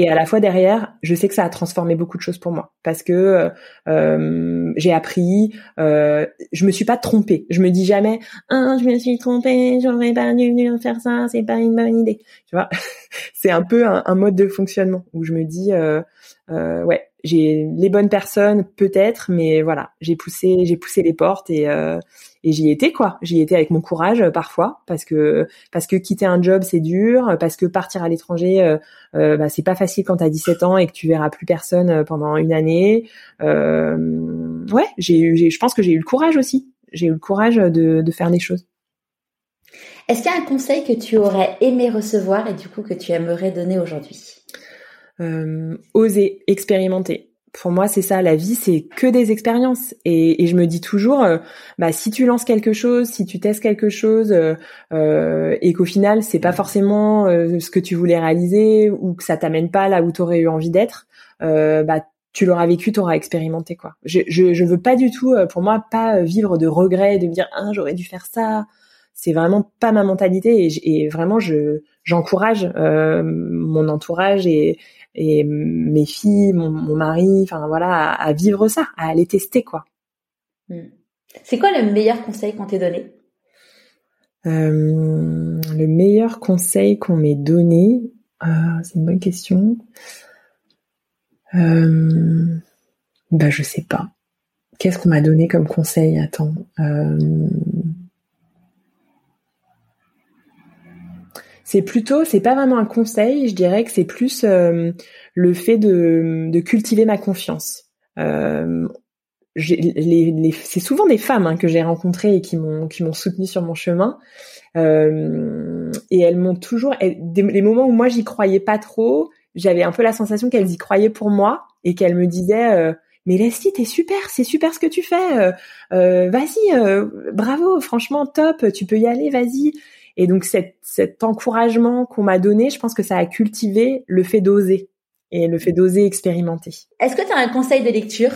et à la fois derrière, je sais que ça a transformé beaucoup de choses pour moi parce que euh, euh j'ai appris, euh, je me suis pas trompée. Je me dis jamais, ah, je me suis trompée, j'aurais pas dû faire ça, c'est pas une bonne idée. Tu vois, c'est un peu un, mode de fonctionnement où je me dis, euh, euh, ouais, j'ai les bonnes personnes peut-être, mais voilà, j'ai poussé, j'ai poussé les portes et euh, et j'y étais quoi. J'y étais avec mon courage euh, parfois parce que parce que quitter un job c'est dur, parce que partir à l'étranger euh, euh bah, c'est pas facile quand t'as 17 ans et que tu verras plus personne euh, pendant une année. Euh, ouais, j'ai eu, je pense que j'ai eu le courage aussi. J'ai eu le courage de, de faire des choses. Est-ce qu'il y a un conseil que tu aurais aimé recevoir et du coup que tu aimerais donner aujourd'hui? Euh, Oser, expérimenter pour moi, c'est ça, la vie, c'est que des expériences. Et, et, je me dis toujours, euh, bah, si tu lances quelque chose, si tu testes quelque chose, euh, euh et qu'au final, c'est pas forcément euh, ce que tu voulais réaliser ou que ça t'amène pas là où tu aurais eu envie d'être, bah, tu l'auras vécu, tu auras expérimenté quoi. Je, je, veux pas du tout, pour moi, pas vivre de regrets, de me dire ah j'aurais dû faire ça. C'est vraiment pas ma mentalité et, et vraiment je j'encourage mon entourage et et mes filles, mon, mari, enfin voilà, à, vivre ça, à aller tester quoi. Hmm. C'est quoi le meilleur conseil qu'on t'ait donné? Euh, Le meilleur conseil qu'on m'ait donné, euh, c'est une bonne question. Euh, bah je sais pas. Qu'est-ce qu'on m'a donné comme conseil? Attends. Euh, c'est plutôt, c'est pas vraiment un conseil, je dirais que c'est plus euh, le fait de, cultiver ma confiance. Euh, c'est souvent des femmes hein, que j'ai rencontrées et qui m'ont qui m'ont soutenue sur mon chemin. Euh, et elles m'ont toujours, les moments où moi j'y croyais pas trop, j'avais un peu la sensation qu'elles y croyaient pour moi et qu'elles me disaient mais Leslie, t'es super, c'est super ce que tu fais. vas-y, bravo, franchement top, tu peux y aller, vas-y. Et donc cet, encouragement qu'on m'a donné, je pense que ça a cultivé le fait d'oser et le fait d'oser expérimenter. Est-ce que tu as un conseil de lecture?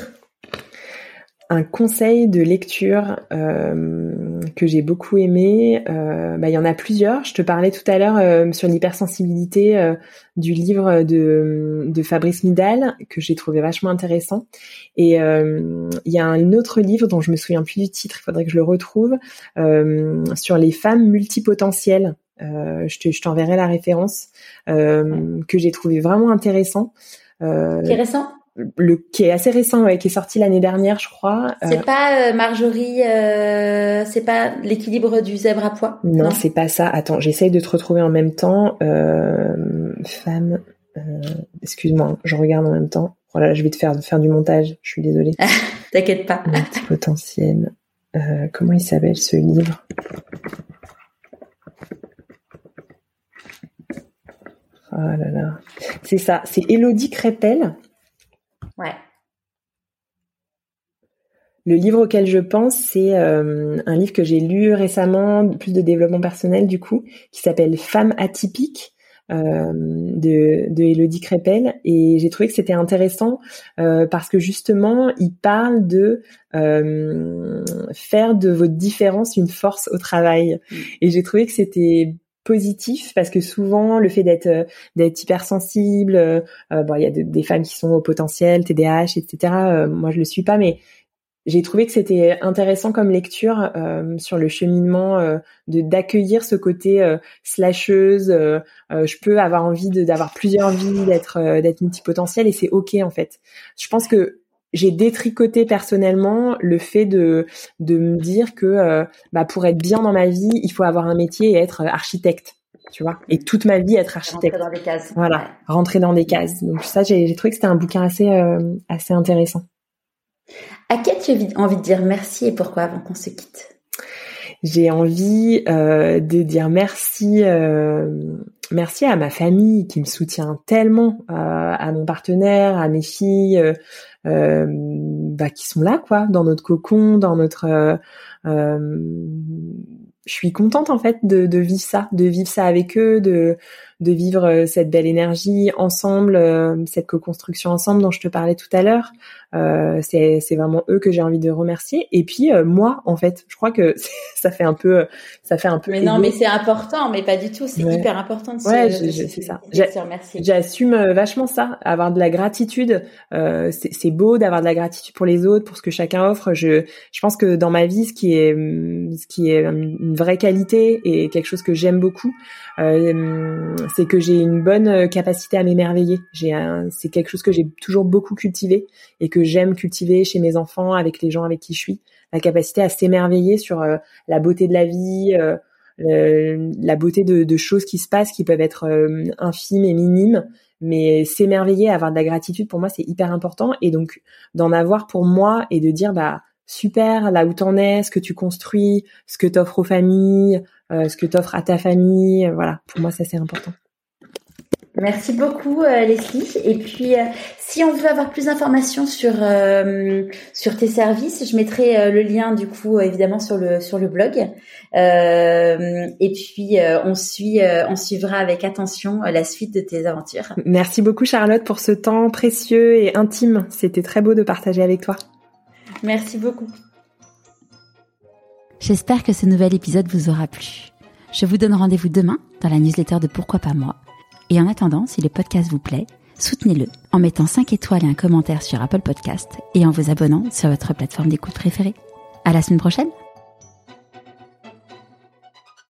Un conseil de lecture euh, que j'ai beaucoup aimé, euh, bah, il y en a plusieurs. Je te parlais tout à l'heure euh, sur l'hypersensibilité du livre de, de Fabrice Midal que j'ai trouvé vachement intéressant. Et il y a un autre livre dont je me souviens plus du titre, il faudrait que je le retrouve, sur les femmes multipotentielles. je t'enverrai la référence que j'ai trouvé vraiment intéressant. Intéressant le qui est assez récent ouais, qui est sorti l'année dernière je crois c'est euh, pas euh, Marjorie euh, c'est pas l'équilibre du zèbre à poids non, c'est pas ça. Attends j'essaye de te retrouver en même temps euh, femme excuse-moi je regarde en même temps. Voilà je vais te faire faire du montage je suis désolée. T'inquiète pas. Potentiel comment il s'appelle ce livre? Oh là là. C'est ça, c'est Elodie Crépel Ouais. Le livre auquel je pense, c'est euh, un livre que j'ai lu récemment, plus de développement personnel du coup, qui s'appelle Femme atypique euh, de, de Elodie Crépel. Et j'ai trouvé que c'était intéressant euh, parce que justement, il parle de faire de votre différence une force au travail. Mmh. Et j'ai trouvé que c'était positif parce que souvent le fait d'être euh, d'être hypersensible euh, euh, bon il y a des femmes qui sont au potentiel TDAH etc euh, moi je le suis pas mais j'ai trouvé que c'était intéressant comme lecture euh, sur le cheminement euh, de d'accueillir ce côté slasheuse. Je peux avoir envie d'avoir plusieurs vies, d'être d'être multipotentielle et c'est ok en fait. Je pense que j'ai détricoté personnellement le fait de de me dire que bah pour être bien dans ma vie, il faut avoir un métier et être architecte tu vois, et toute ma vie être architecte. Rentrer dans des cases. Voilà, rentrer dans des cases. Donc ça, j'ai trouvé que c'était un bouquin assez assez intéressant. À qui as-tu envie de dire merci et pourquoi avant qu'on se quitte? J'ai envie euh, de dire merci, euh, merci à ma famille qui me soutient tellement, euh, à mon partenaire, à mes filles, euh, bah, qui sont là, quoi, dans notre cocon, dans notre je suis contente en fait de, de, vivre ça, de vivre ça avec eux, de, de vivre euh, cette belle énergie ensemble, euh, cette co-construction ensemble dont je te parlais tout à l'heure. Euh, c'est, c'est vraiment eux que j'ai envie de remercier. Et puis euh, moi, en fait, je crois que ça fait un peu, ça fait un peu. Mais non, mais c'est important, mais pas du tout. C'est hyper important de se, ouais, c'est ça. remercier. J'assume vachement ça, avoir de la gratitude. Euh, c'est, c'est beau d'avoir de la gratitude pour les autres, pour ce que chacun offre. Je, je pense que dans ma vie, ce qui est, ce qui est une vraie qualité et quelque chose que j'aime beaucoup, euh, c'est que j'ai une bonne euh, capacité à m'émerveiller. J'ai c'est quelque chose que j'ai toujours beaucoup cultivé et que j'aime cultiver chez mes enfants, avec les gens avec qui je suis, la capacité à s'émerveiller sur euh, la beauté de la vie, euh, la beauté de, de, choses qui se passent, qui peuvent être infimes et minimes, mais s'émerveiller, avoir de la gratitude pour moi c'est hyper important. Et donc d'en avoir pour moi et de dire bah super là où t'en es, ce que tu construis, ce que t'offres aux familles, ce que t'offres à ta famille, voilà. Pour moi ça c'est important. Merci beaucoup euh, Leslie. Et puis, euh, si on veut avoir plus d'informations sur euh, sur tes services, je mettrai le lien du coup évidemment sur le sur le blog. et puis on suit on suivra avec attention la suite de tes aventures. Merci beaucoup Charlotte pour ce temps précieux et intime. C'était très beau de partager avec toi. Merci beaucoup. J'espère que ce nouvel épisode vous aura plu. Je vous donne rendez-vous demain dans la newsletter de Pourquoi pas moi et en attendant, si le podcast vous plaît, soutenez-le en mettant 5 étoiles et un commentaire sur Apple Podcast et en vous abonnant sur votre plateforme d'écoute préférée. À la semaine prochaine!